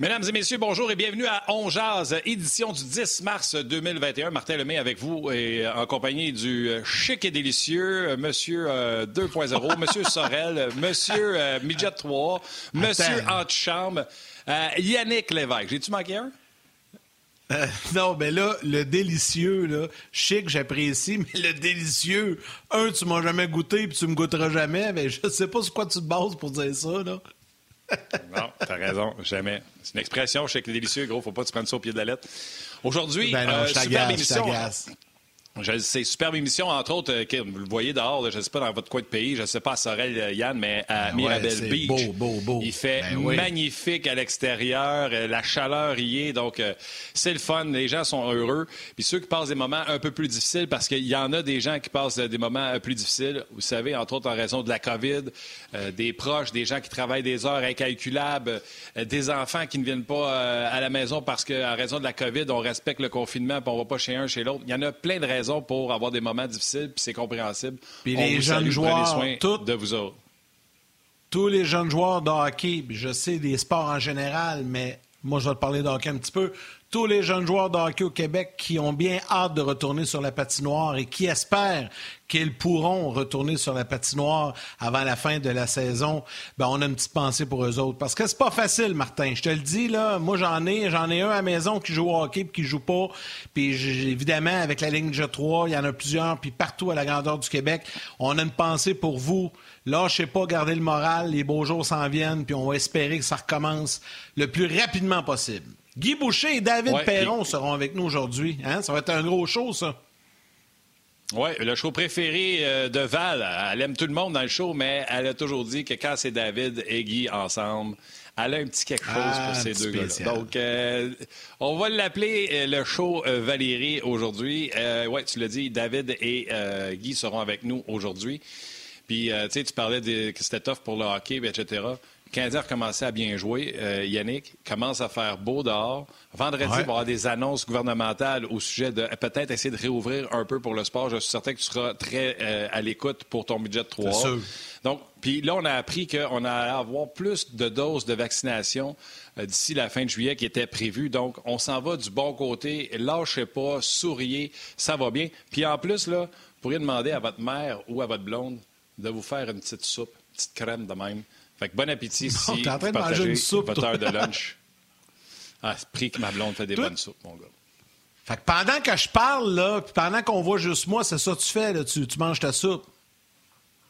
Mesdames et messieurs, bonjour et bienvenue à On Jazz, édition du 10 mars 2021. Martin Lemay avec vous et en compagnie du chic et délicieux euh, Monsieur 2.0, euh, Monsieur Sorel, Monsieur euh, Midget 3, Monsieur Antichambre, Yannick Lévesque. J'ai-tu manqué un? non, mais là, le délicieux, là, chic, j'apprécie, mais le délicieux, un, tu m'as jamais goûté puis tu me goûteras jamais, mais je sais pas sur quoi tu te bases pour dire ça, là. Non, t'as raison, jamais. C'est une expression, je sais que délicieux, gros, faut pas te prendre ça au pied de la lettre. Aujourd'hui, ben euh, super émission. C'est superbe émission, entre autres, euh, vous le voyez dehors, je ne sais pas dans votre coin de pays, je ne sais pas à Sorel, euh, Yann, mais à ben Mirabel Beach. Beau, beau, beau. Il fait ben magnifique à l'extérieur, euh, la chaleur y est, donc c'est le fun, les gens sont heureux. Puis ceux qui passent des moments un peu plus difficiles, parce qu'il y en a des gens qui passent des moments plus difficiles, vous savez, entre autres en raison de la COVID, des proches, des gens qui travaillent des heures incalculables, des enfants qui ne viennent pas à la maison parce qu'en raison de la COVID, on respecte le confinement, puis on ne va pas chez un, chez l'autre. Il y en a plein de raisons pour avoir des moments difficiles, puis c'est compréhensible. Puis les jeunes joueurs, de vous autres. Tous les jeunes joueurs de hockey, je sais des sports en général, mais moi je vais te parler de hockey un petit peu tous les jeunes joueurs de hockey au Québec qui ont bien hâte de retourner sur la patinoire et qui espèrent qu'ils pourront retourner sur la patinoire avant la fin de la saison, ben on a une petite pensée pour eux autres. Parce que c'est pas facile, Martin. Je te le dis, là, moi j'en ai, j'en ai un à la maison qui joue au hockey et qui joue pas. Puis évidemment, avec la ligne G3, il y en a plusieurs, puis partout à la grandeur du Québec, on a une pensée pour vous. Lâchez pas, gardez le moral, les beaux jours s'en viennent, puis on va espérer que ça recommence le plus rapidement possible. Guy Boucher et David Perron seront avec nous aujourd'hui. Hein? Ça va être un gros show, ça. Oui, le show préféré euh, de Val. Elle aime tout le monde dans le show, mais elle a toujours dit que quand c'est David et Guy ensemble, elle a un petit quelque chose pour ah, ces deux gars-là. Donc, euh, on va l'appeler euh, le show Valérie aujourd'hui. oui, tu l'as dit, David et Guy seront avec nous aujourd'hui. Puis, tu sais, tu parlais de, que c'était tough pour le hockey, etc. Canadien a recommencé à bien jouer. Euh, Yannick commence à faire beau dehors. Vendredi, il va y avoir des annonces gouvernementales au sujet de peut-être essayer de réouvrir un peu pour le sport. Je suis certain que tu seras très euh, à l'écoute pour ton budget de 3 Donc, puis là, on a appris qu'on allait avoir plus de doses de vaccination euh, d'ici la fin de juillet qui était prévue. Donc, on s'en va du bon côté. Lâchez pas, souriez, ça va bien. Puis en plus, là, vous pourriez demander à votre mère ou à votre blonde de vous faire une petite soupe, une petite crème de même. Fait que bon appétit si t'es en train de manger une soupe, votre heure de lunch. Ah, c'est pris que ma blonde fait des bonnes soupes, mon gars. Fait que pendant que je parle, là, puis pendant qu'on voit juste moi, c'est ça que tu fais, là, tu, tu manges ta soupe.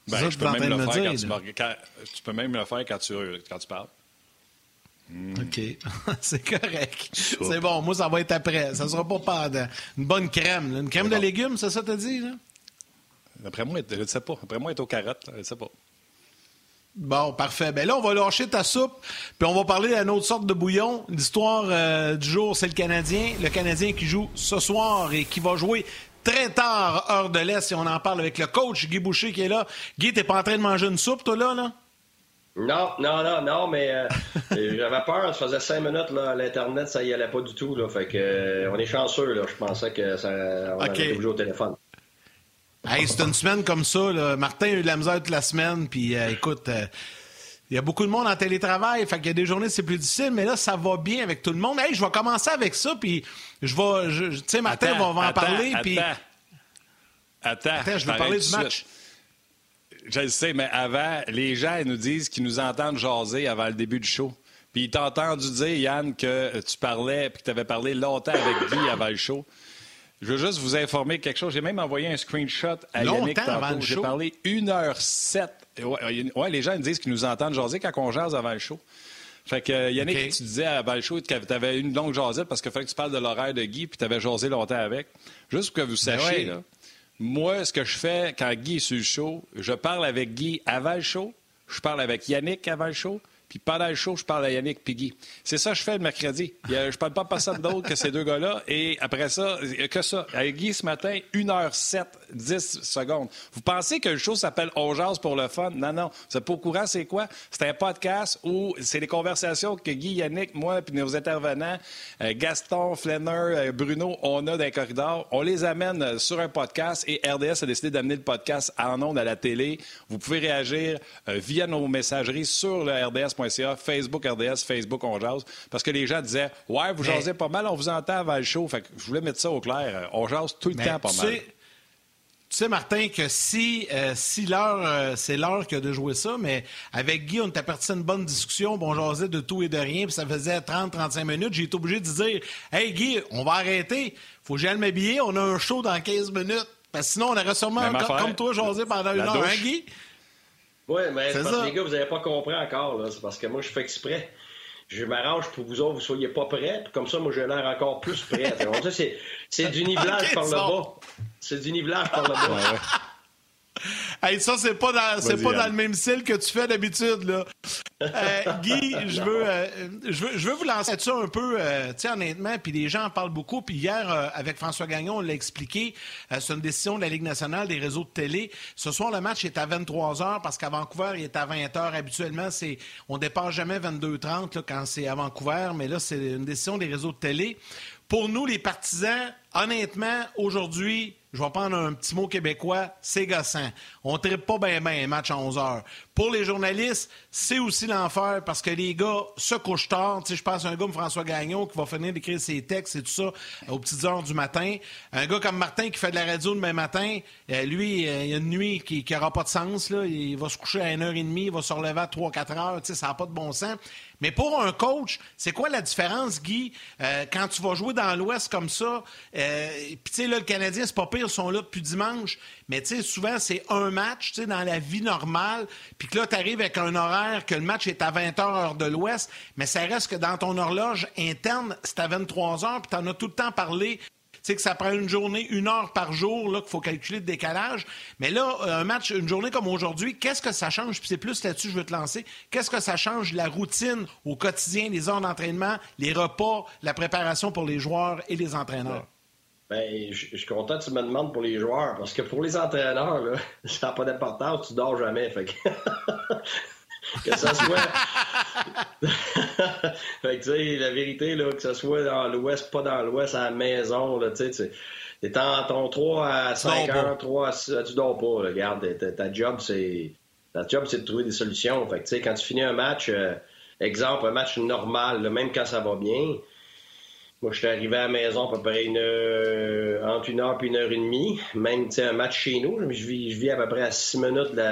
Ben, ça, je peux même le faire quand tu, quand, tu peux même le faire quand tu, quand tu parles. Hmm. OK. c'est correct. C'est bon. Moi, ça va être après. Ça sera pas pendant. Une bonne crème. Une crème de légumes, c'est ça que tu dit, là? Après moi, je ne sais pas. Après moi, elle est aux carottes. Je ne sais pas. Bon, parfait. Ben là, on va lâcher ta soupe, puis on va parler d'une autre sorte de bouillon. L'histoire euh, du jour, c'est le Canadien. Le Canadien qui joue ce soir et qui va jouer très tard, heure de l'Est, et on en parle avec le coach Guy Boucher qui est là. Guy, t'es pas en train de manger une soupe, toi, là, là? Non, non, non, non, mais euh, j'avais peur. Ça faisait cinq minutes là, l'Internet, ça y allait pas du tout. Là, fait que euh, on est chanceux. Là. Je pensais que ça on okay. au téléphone. Hey, c'est une semaine comme ça. Là. Martin a eu de la misère toute la semaine. Puis euh, écoute, euh, il y a beaucoup de monde en télétravail. Fait qu'il y a des journées c'est plus difficile. Mais là, ça va bien avec tout le monde. Hey, je vais commencer avec ça. Puis je vais. Tu sais, Martin va, en parler. Attends, puis... attends, attends. je vais parler du match. Je le sais, mais avant, les gens nous disent qu'ils nous entendent jaser avant le début du show. Puis ils t'ont entendu dire, Yann, que tu parlais, puis que tu avais parlé longtemps avec Guy avant le show. Je veux juste vous informer quelque chose. J'ai même envoyé un screenshot à Yannick tantôt. J'ai parlé 1h07. Ouais, les gens disent qu'ils nous entendent jaser quand on jase avant le show. Fait que euh, Yannick, tu disais avant le show que tu avais une longue jasette parce qu'il fallait que tu parles de l'horaire de Guy puis tu avais jasé longtemps avec. Juste pour que vous ben sachiez, là, moi, ce que je fais quand Guy est sur le show, je parle avec Guy avant le show, je parle avec Yannick avant le show, puis pendant le show, je parle à Yannick Piggy. C'est ça que je fais le mercredi. Je parle pas personne d'autre que ces deux gars-là. Et après ça, que ça. Avec Guy ce matin, 1h07, 10 secondes. Vous pensez que le show s'appelle On pour le fun? Non, non. Vous pas au courant, c'est quoi? C'est un podcast où c'est des conversations que Guy, Yannick, moi, puis nos intervenants, euh, Gaston, Flenner, euh, Bruno, on a dans les corridors. On les amène sur un podcast et RDS a décidé d'amener le podcast en ondes à la télé. Vous pouvez réagir euh, via nos messageries sur le RDS rds.ca, Facebook RDS, Facebook On Jase. Parce que les gens disaient Ouais, vous jasez pas mal, on vous entend avant le show. Fait que je voulais mettre ça au clair. On jase tout le temps pas mal. Tu sais, Martin, que si, euh, si l'heure, euh, c'est l'heure que de jouer ça, mais avec Guy, on était parti une bonne discussion, bon, on jasait de tout et de rien, puis ça faisait 30-35 minutes. J'ai été obligé de dire Hey Guy, on va arrêter. Faut que j'aille m'habiller, on a un show dans 15 minutes. Parce que sinon, on aurait sûrement, comme, toi, jasé pendant une heure, hein, Guy? Oui, mais parce que les gars, vous n'avez pas compris encore. C'est parce que moi, je fais exprès je m'arrange pour que vous autres, vous soyez pas prêts. Comme ça, moi, j'ai l'air encore plus prêt. c'est du nivelage par le bas. C'est du nivelage par le bas. Hey, ça, c'est pas dans, c'est pas dans le même style que tu fais d'habitude, là. Euh, Guy, je veux, euh, je veux, je veux vous lancer ça un peu, euh, tu sais, honnêtement, puis les gens en parlent beaucoup. Puis hier, avec François Gagnon, on l'a expliqué, c'est une décision de la Ligue nationale des réseaux de télé. Ce soir, le match est à 23 h parce qu'à Vancouver, il est à 20 h Habituellement, c'est, on dépasse jamais 22h30 quand c'est à Vancouver, mais là, c'est une décision des réseaux de télé. Pour nous, les partisans, honnêtement, aujourd'hui, je vais prendre un petit mot québécois, c'est gossant. On ne tripe pas bien bien un match à 11 heures. Pour les journalistes, c'est aussi l'enfer parce que les gars se couchent tard. Je pense à un gars comme François Gagnon qui va finir d'écrire ses textes et tout ça aux petites heures du matin. Un gars comme Martin qui fait de la radio demain matin, euh, lui, euh, il y a une nuit qui n'aura pas de sens. Il va se coucher à 1h30, il va se relever à 3-4 heures. Ça n'a pas de bon sens. Mais pour un coach, c'est quoi la différence, Guy, euh, quand tu vas jouer dans l'Ouest comme ça? Puis, tu sais, là, le Canadien, c'est pas pire, ils sont là depuis dimanche. Mais, tu sais, souvent, c'est un match, tu sais, dans la vie normale. Puis que là, tu arrives avec un horaire que le match est à 20 h heure de l'Ouest. Mais ça reste que dans ton horloge interne, c'est à 23 h Puis tu en as tout le temps parlé sais que ça prend une journée, une heure par jour, là, qu'il faut calculer le décalage. Mais là, un match, une journée comme aujourd'hui, qu'est-ce que ça change? Puis c'est plus là-dessus que je veux te lancer. Qu'est-ce que ça change la routine au quotidien, les heures d'entraînement, les repas, la préparation pour les joueurs et les entraîneurs? Ben, je, suis content que tu me demandes pour les joueurs, parce que pour les entraîneurs, là, ça n'a pas d'importance, tu dors jamais. Fait que... que ça soit. fait que, tu sais, la vérité, là, que ça soit dans l'Ouest, pas dans l'Ouest, à la maison, là, tu sais, t'es en ton 3 à 5 heures, 3 à 6, tu dors pas, Regarde, ta, job, c'est. Ta job, c'est de trouver des solutions. Fait que, tu sais, quand tu finis un match, euh, exemple, un match normal, même quand ça va bien, moi, je suis arrivé à la maison à peu près une, entre une heure et une heure et demie. Même, tu un match chez nous, je vis, je vis à peu près à six minutes de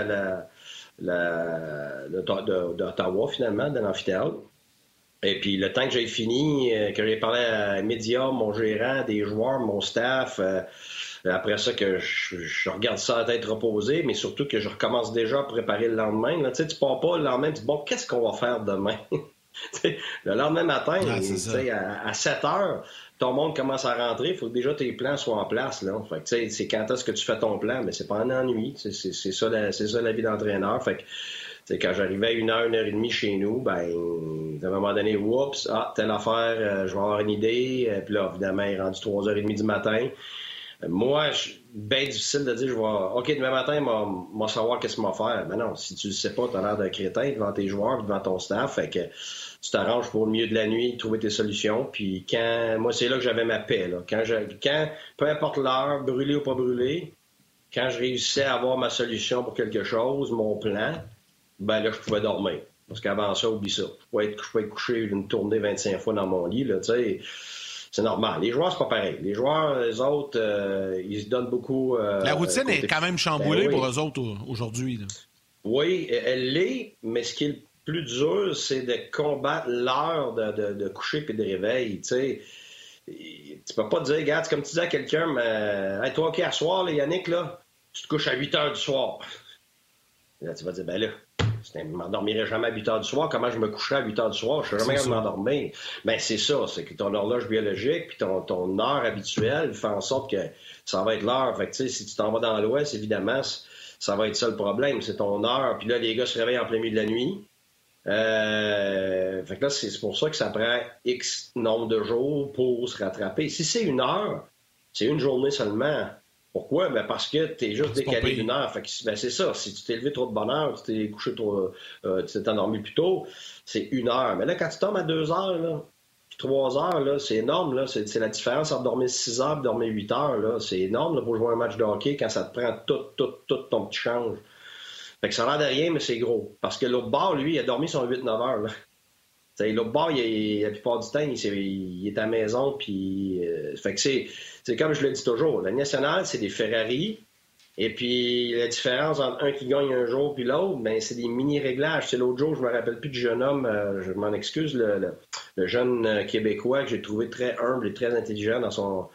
la, d'Ottawa, finalement, de l'amphithéâtre. Et puis, le temps que j'ai fini, euh, que j'ai parlé à Média, mon gérant, des joueurs, mon staff, euh, après ça, que je, regarde ça à tête reposée, mais surtout que je recommence déjà à préparer le lendemain. Tu sais, pars pas le lendemain, tu dis, bon, qu'est-ce qu'on va faire demain? le lendemain matin, à, à, 7 heures, ton monde commence à rentrer, il faut que déjà tes plans soient en place. Là. Fait c'est quand est-ce que tu fais ton plan, mais c'est pas un ennui. C'est ça, la, ça la vie d'entraîneur. Fait que, quand j'arrivais à une heure, une heure et demie chez nous, ben, à un moment donné, oups, ah, telle affaire, euh, je vais avoir une idée. Euh, puis là, évidemment, il est rendu 3h30 du matin. Moi, bien difficile de dire, je vais, OK, demain matin, moi, savoir qu'est-ce qu'on va faire. Mais non, si tu le sais pas, tu as l'air d'un crétin devant tes joueurs, devant ton staff. Fait que, tu t'arranges pour le milieu de la nuit, trouver tes solutions. Puis quand, moi, c'est là que j'avais ma paix. Là. Quand, je, quand, peu importe l'heure, brûlé ou pas brûlé, quand je réussissais à avoir ma solution pour quelque chose, mon plan, ben là, je pouvais dormir. Parce qu'avant ça, oublie ça. Je pouvais, être, je coucher une tournée 25 fois dans mon lit. Là, c'est normal. Les joueurs, c'est pas pareil. Les joueurs, les autres, euh, ils se donnent beaucoup. Euh, la routine est quand même chamboulée ben pour eux autres aujourd'hui. Oui, elle l'est, mais ce qui est plus dur, c'est de combattre l'heure de, coucher et de réveil. Tu peux pas te dire, regarde, comme tu dis à quelqu'un, mais hey, toi, OK, à soir, Yannick, là, tu te couches à 8 heures du soir. Là, tu vas dire, ben là, je ne m'endormirai jamais à 8 heures du soir. Comment je me coucherai à 8 heures du soir? Je ne serais jamais m'endormir. Ben, c'est ça. C'est que ton horloge biologique puis ton, ton heure habituelle fait en sorte que ça va être l'heure. Fait que, si tu t'en vas dans l'ouest, évidemment, ça va être ça le problème. C'est ton heure. Puis là, les gars se réveillent en plein milieu de la nuit. Euh, fait que là, c'est pour ça que ça prend X nombre de jours pour se rattraper. Si c'est une heure, c'est une journée seulement. Pourquoi? Ben parce que tu es juste décalé d'une heure. Fait que, ben c'est ça. Si tu t'es levé trop de bonne heure, tu t'es couché trop, euh, tu t'es endormi plus tôt, c'est une heure. Mais là, quand tu tombes à deux heures, là, trois heures, là, c'est énorme. Là. C'est, la différence entre dormir six heures et dormir huit heures. Là. C'est énorme là, pour jouer un match de hockey quand ça te prend tout, tout, tout ton petit change. Fait que ça a l'air de rien, mais c'est gros. Parce que l'autre bord, lui, il a dormi son 8-9 heures. L'autre bord, il, la plupart du temps, il, il est à la maison. Puis, euh, fait que c'est comme je le dis toujours, la nationale, c'est des Ferrari. Et puis, la différence entre un qui gagne un jour puis l'autre, ben, c'est des mini-réglages. C'est l'autre jour, je me rappelle plus du jeune homme, euh, je m'en excuse, le, jeune euh, Québécois que j'ai trouvé très humble et très intelligent dans son,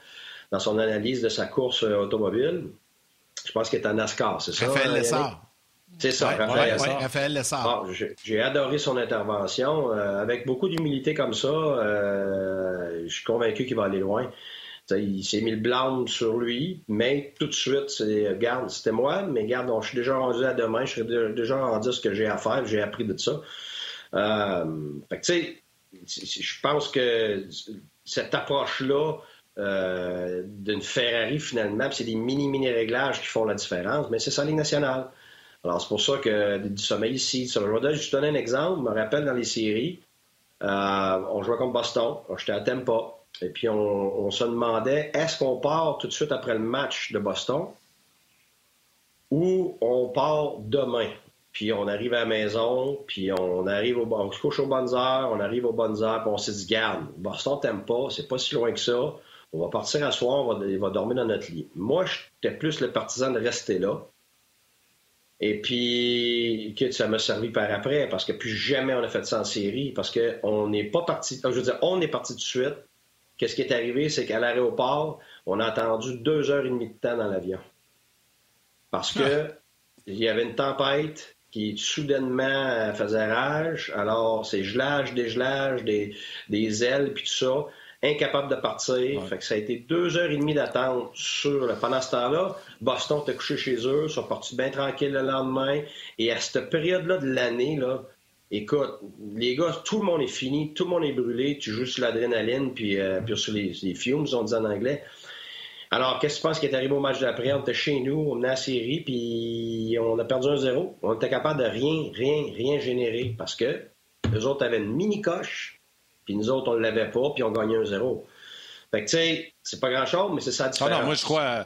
dans son analyse de sa course automobile. Je pense qu'il est en NASCAR, c'est ça? Raphaël Lessard. C'est ça, Raphaël, Lessard. J'ai adoré son intervention. Euh, avec beaucoup d'humilité comme ça, euh, je suis convaincu qu'il va aller loin. il s'est mis le blâme sur lui, mais tout de suite, c'est garde, c'était moi, mais garde, je suis déjà rendu à demain, je suis déjà rendu à ce que j'ai à faire, j'ai appris de ça. Euh, tu sais, je pense que cette approche-là d'une Ferrari, finalement, c'est des mini-mini réglages qui font la différence, mais c'est ça, les nationales. Alors, c'est pour ça que du sommeil ici. Je vais juste donner un exemple. Je me rappelle dans les séries, euh, on jouait contre Boston. J'étais à Tampa. Et puis, on, se demandait est-ce qu'on part tout de suite après le match de Boston ou on part demain? Puis on arrive à la maison, puis on arrive au, on se couche aux bonnes heures, on arrive aux bonnes heures, puis on s'est dit, garde, Boston t'aime pas, c'est pas si loin que ça. On va partir à soir, on va dormir dans notre lit. Moi, j'étais plus le partisan de rester là. Et puis, ça m'a servi par après, parce que plus jamais on a fait ça en série, parce qu'on n'est pas parti. Je veux dire, on est parti tout de suite. Qu'est-ce qui est arrivé, c'est qu'à l'aéroport, on a attendu deux heures et demie de temps dans l'avion. Parce que ah. il y avait une tempête qui soudainement faisait rage. Alors, c'est gelage, dégelage, des, des ailes, puis tout ça incapable de partir. Fait que ça a été deux heures et demie d'attente sur Pendant ce temps-là, Boston était couché chez eux, ils sont partis bien tranquilles le lendemain. Et à cette période-là de l'année, là, écoute, les gars, tout le monde est fini, tout le monde est brûlé, tu joues sur l'adrénaline, puis, euh, puis sur les, les fumes, on dit en anglais. Alors, qu'est-ce que tu penses qui est arrivé au match d'après? On était chez nous, on venait à la série, puis on a perdu un zéro. On était capable de rien, rien, rien générer parce que les autres avaient une mini-coche puis nous autres, on ne l'avait pas, puis on gagnait un zéro. Fait que, tu sais, c'est pas grand-chose, mais c'est ça la différence. Ah non, moi, je crois.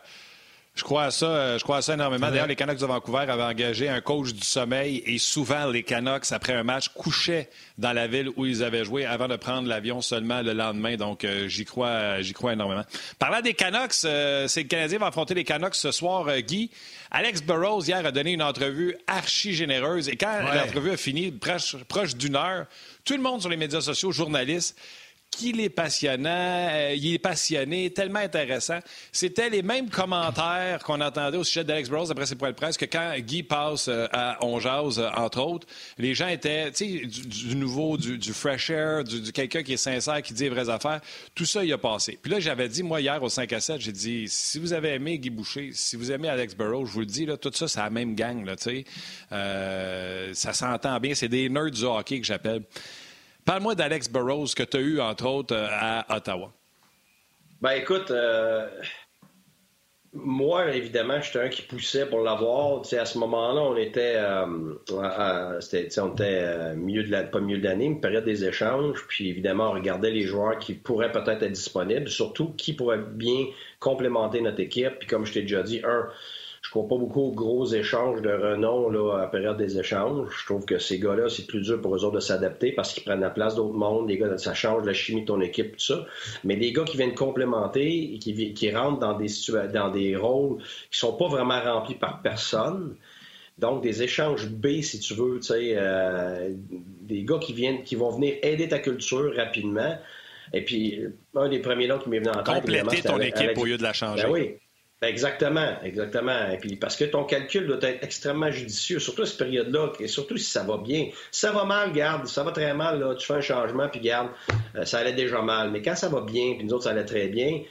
Je crois à ça, euh, je crois à ça énormément. D'ailleurs, les Canucks de Vancouver avaient engagé un coach du sommeil et souvent les Canucks, après un match, couchaient dans la ville où ils avaient joué avant de prendre l'avion seulement le lendemain. Donc, euh, j'y crois, j'y crois énormément. Parlant des Canucks, euh, c'est le Canadien va affronter les Canucks ce soir, Guy. Alex Burrows, hier, a donné une entrevue archi généreuse et quand l'entrevue a fini, proche, proche d'une heure, tout le monde sur les médias sociaux, journalistes, qu'il est passionnant, euh, il est passionné, tellement intéressant. C'était les mêmes commentaires qu'on entendait au sujet d'Alex Burrows après ses points de presse que quand Guy passe euh, à On euh, entre autres, les gens étaient, tu sais, du, nouveau, du, fresh air, du, quelqu'un qui est sincère, qui dit les vraies affaires. Tout ça, il a passé. Puis là, j'avais dit, moi, hier, au 5 à 7, j'ai dit, si vous avez aimé Guy Boucher, si vous aimez Alex Burrows, je vous le dis, là, tout ça, c'est la même gang, là, tu sais. ça s'entend bien. C'est des nerds du hockey que j'appelle. Parle-moi d'Alex Burrows que tu as eu, entre autres, euh, à Ottawa. Ben écoute, euh, moi, évidemment, j'étais un qui poussait pour l'avoir. à ce moment-là, on était, euh, on était milieu de la, pas milieu de l'année, une période des échanges. Puis évidemment, on regardait les joueurs qui pourraient peut-être être disponibles, surtout qui pourraient bien complémenter notre équipe. Puis comme je t'ai déjà dit, un, crois pas beaucoup aux gros échanges de renom là, à la période des échanges. Je trouve que ces gars-là, c'est plus dur pour eux autres de s'adapter parce qu'ils prennent la place d'autres mondes. Les gars, ça change la chimie de ton équipe, tout ça. Mais les gars qui viennent complémenter et qui, qui rentrent dans des, dans des rôles qui sont pas vraiment remplis par personne, donc, des échanges B, si tu veux, tu sais, euh, des gars qui viennent, qui vont venir aider ta culture rapidement. Et puis, un des premiers noms qui m'est venu en tête. Compléter ton équipe au lieu de la changer. Ben oui, Exactement, exactement. Et puis parce que ton calcul doit être extrêmement judicieux, surtout à cette période-là, et surtout si ça va bien. Si ça va mal, garde, ça va très mal, là, tu fais un changement, puis garde, euh, ça allait déjà mal. Mais quand ça va bien, puis nous autres, ça allait très bien,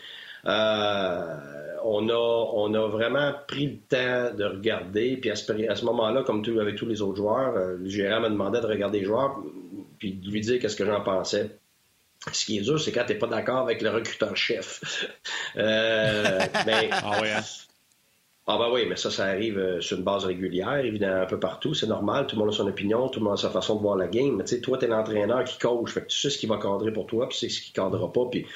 euh, on, a, on a vraiment pris le temps de regarder. Puis à ce, moment-là, comme tout, avec tous les autres joueurs, euh, le gérant m'a demandé de regarder les joueurs, puis de lui dire qu'est-ce que j'en pensais. Ce qui est dur, c'est quand tu n'es pas d'accord avec le recruteur-chef. euh, ben, ah oui, hein? Ah ben oui, mais ça, ça arrive euh, sur une base régulière, évidemment, un peu partout. C'est normal, tout le monde a son opinion, tout le monde a sa façon de voir la game. Mais tu sais, toi, tu es l'entraîneur qui coach, fait que tu sais ce qui va cadrer pour toi, puis tu sais ce qui cadrera pas. Puis...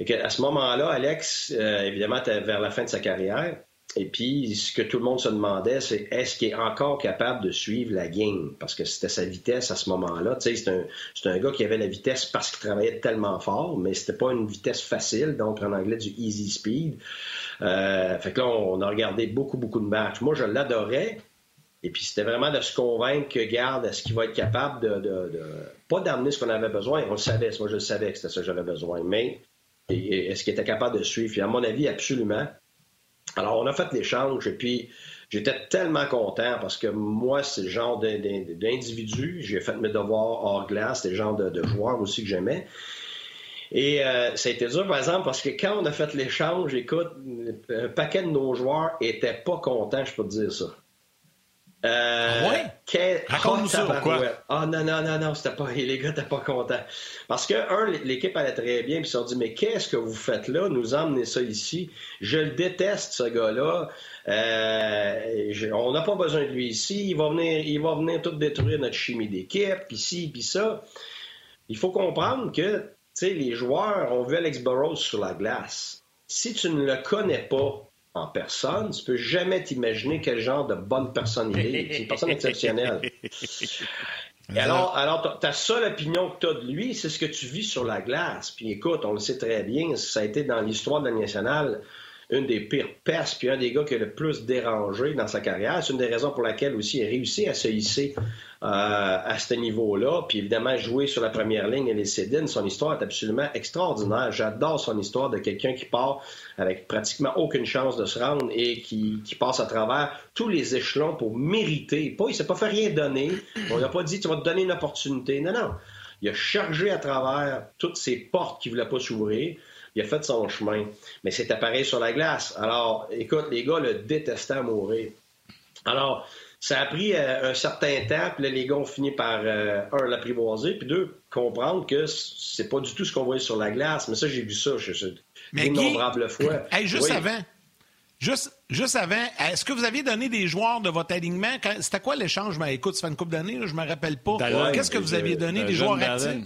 Et à ce moment-là, Alex, euh, évidemment, tu vers la fin de sa carrière. Et puis, ce que tout le monde se demandait, c'est est-ce qu'il est encore capable de suivre la game? Parce que c'était sa vitesse à ce moment-là. Tu sais, c'est un, un gars qui avait la vitesse parce qu'il travaillait tellement fort, mais c'était pas une vitesse facile, donc en anglais du easy speed. Euh, fait que là, on a regardé beaucoup, beaucoup de matchs. Moi, je l'adorais. Et puis, c'était vraiment de se convaincre que, garde, est-ce qu'il va être capable de, de, de pas d'amener ce qu'on avait besoin? On le savait, moi, je le savais que c'était ça que j'avais besoin. Mais est-ce qu'il était capable de suivre? Puis, à mon avis, absolument. Alors, on a fait l'échange et puis j'étais tellement content parce que moi, c'est le genre d'individu. J'ai fait mes devoirs hors glace, c'est le genre de, joueur aussi que j'aimais. Et euh, ça a été dur, par exemple, parce que quand on a fait l'échange, écoute, un paquet de nos joueurs étaient pas contents, je peux te dire ça. Euh, ouais? Raconte-nous ça, pourquoi? Ah non, non, non, non, c'était pas... les gars n'étaient pas contents. Parce que, un, l'équipe allait très bien, puis ils se sont dit, mais qu'est-ce que vous faites là? Nous emmenez ça ici. Je le déteste, ce gars-là. Euh, on n'a pas besoin de lui ici. Il va venir, il va venir tout détruire notre chimie d'équipe, puis ci, puis ça. Il faut comprendre que, tu sais, les joueurs ont vu Alex Burrows sur la glace. Si tu ne le connais pas, en personne, tu peux jamais t'imaginer quel genre de bonne personne il est. C'est une personne exceptionnelle. Et alors, alors ta seule opinion que tu as de lui, c'est ce que tu vis sur la glace. Puis écoute, on le sait très bien, ça a été dans l'histoire de la nationale une des pires pestes, puis un des gars qui a le plus dérangé dans sa carrière. C'est une des raisons pour laquelle aussi il a réussi à se hisser euh, à ce niveau-là. Puis évidemment, jouer sur la première ligne et les Cédines, son histoire est absolument extraordinaire. J'adore son histoire de quelqu'un qui part avec pratiquement aucune chance de se rendre et qui, passe à travers tous les échelons pour mériter. Pas, il s'est pas fait rien donner. On n'a pas dit tu vas te donner une opportunité. Non, non. Il a chargé à travers toutes ces portes qui ne voulaient pas s'ouvrir. Il a fait son chemin. Mais c'est appareil sur la glace. Alors, écoute, les gars le détestaient à mourir. Alors, ça a pris euh, un certain temps, puis là, les gars ont fini par, euh, un, l'apprivoiser, puis deux, comprendre que c'est pas du tout ce qu'on voyait sur la glace. Mais ça, j'ai vu ça, je sais, innombrables fois. juste avant, Juste, juste avant, est-ce que vous aviez donné des joueurs de votre alignement? C'était quoi l'échange? Ben, écoute, ça fait une couple d'années, je ne me rappelle pas. Qu'est-ce que vous aviez donné, des joueurs actifs?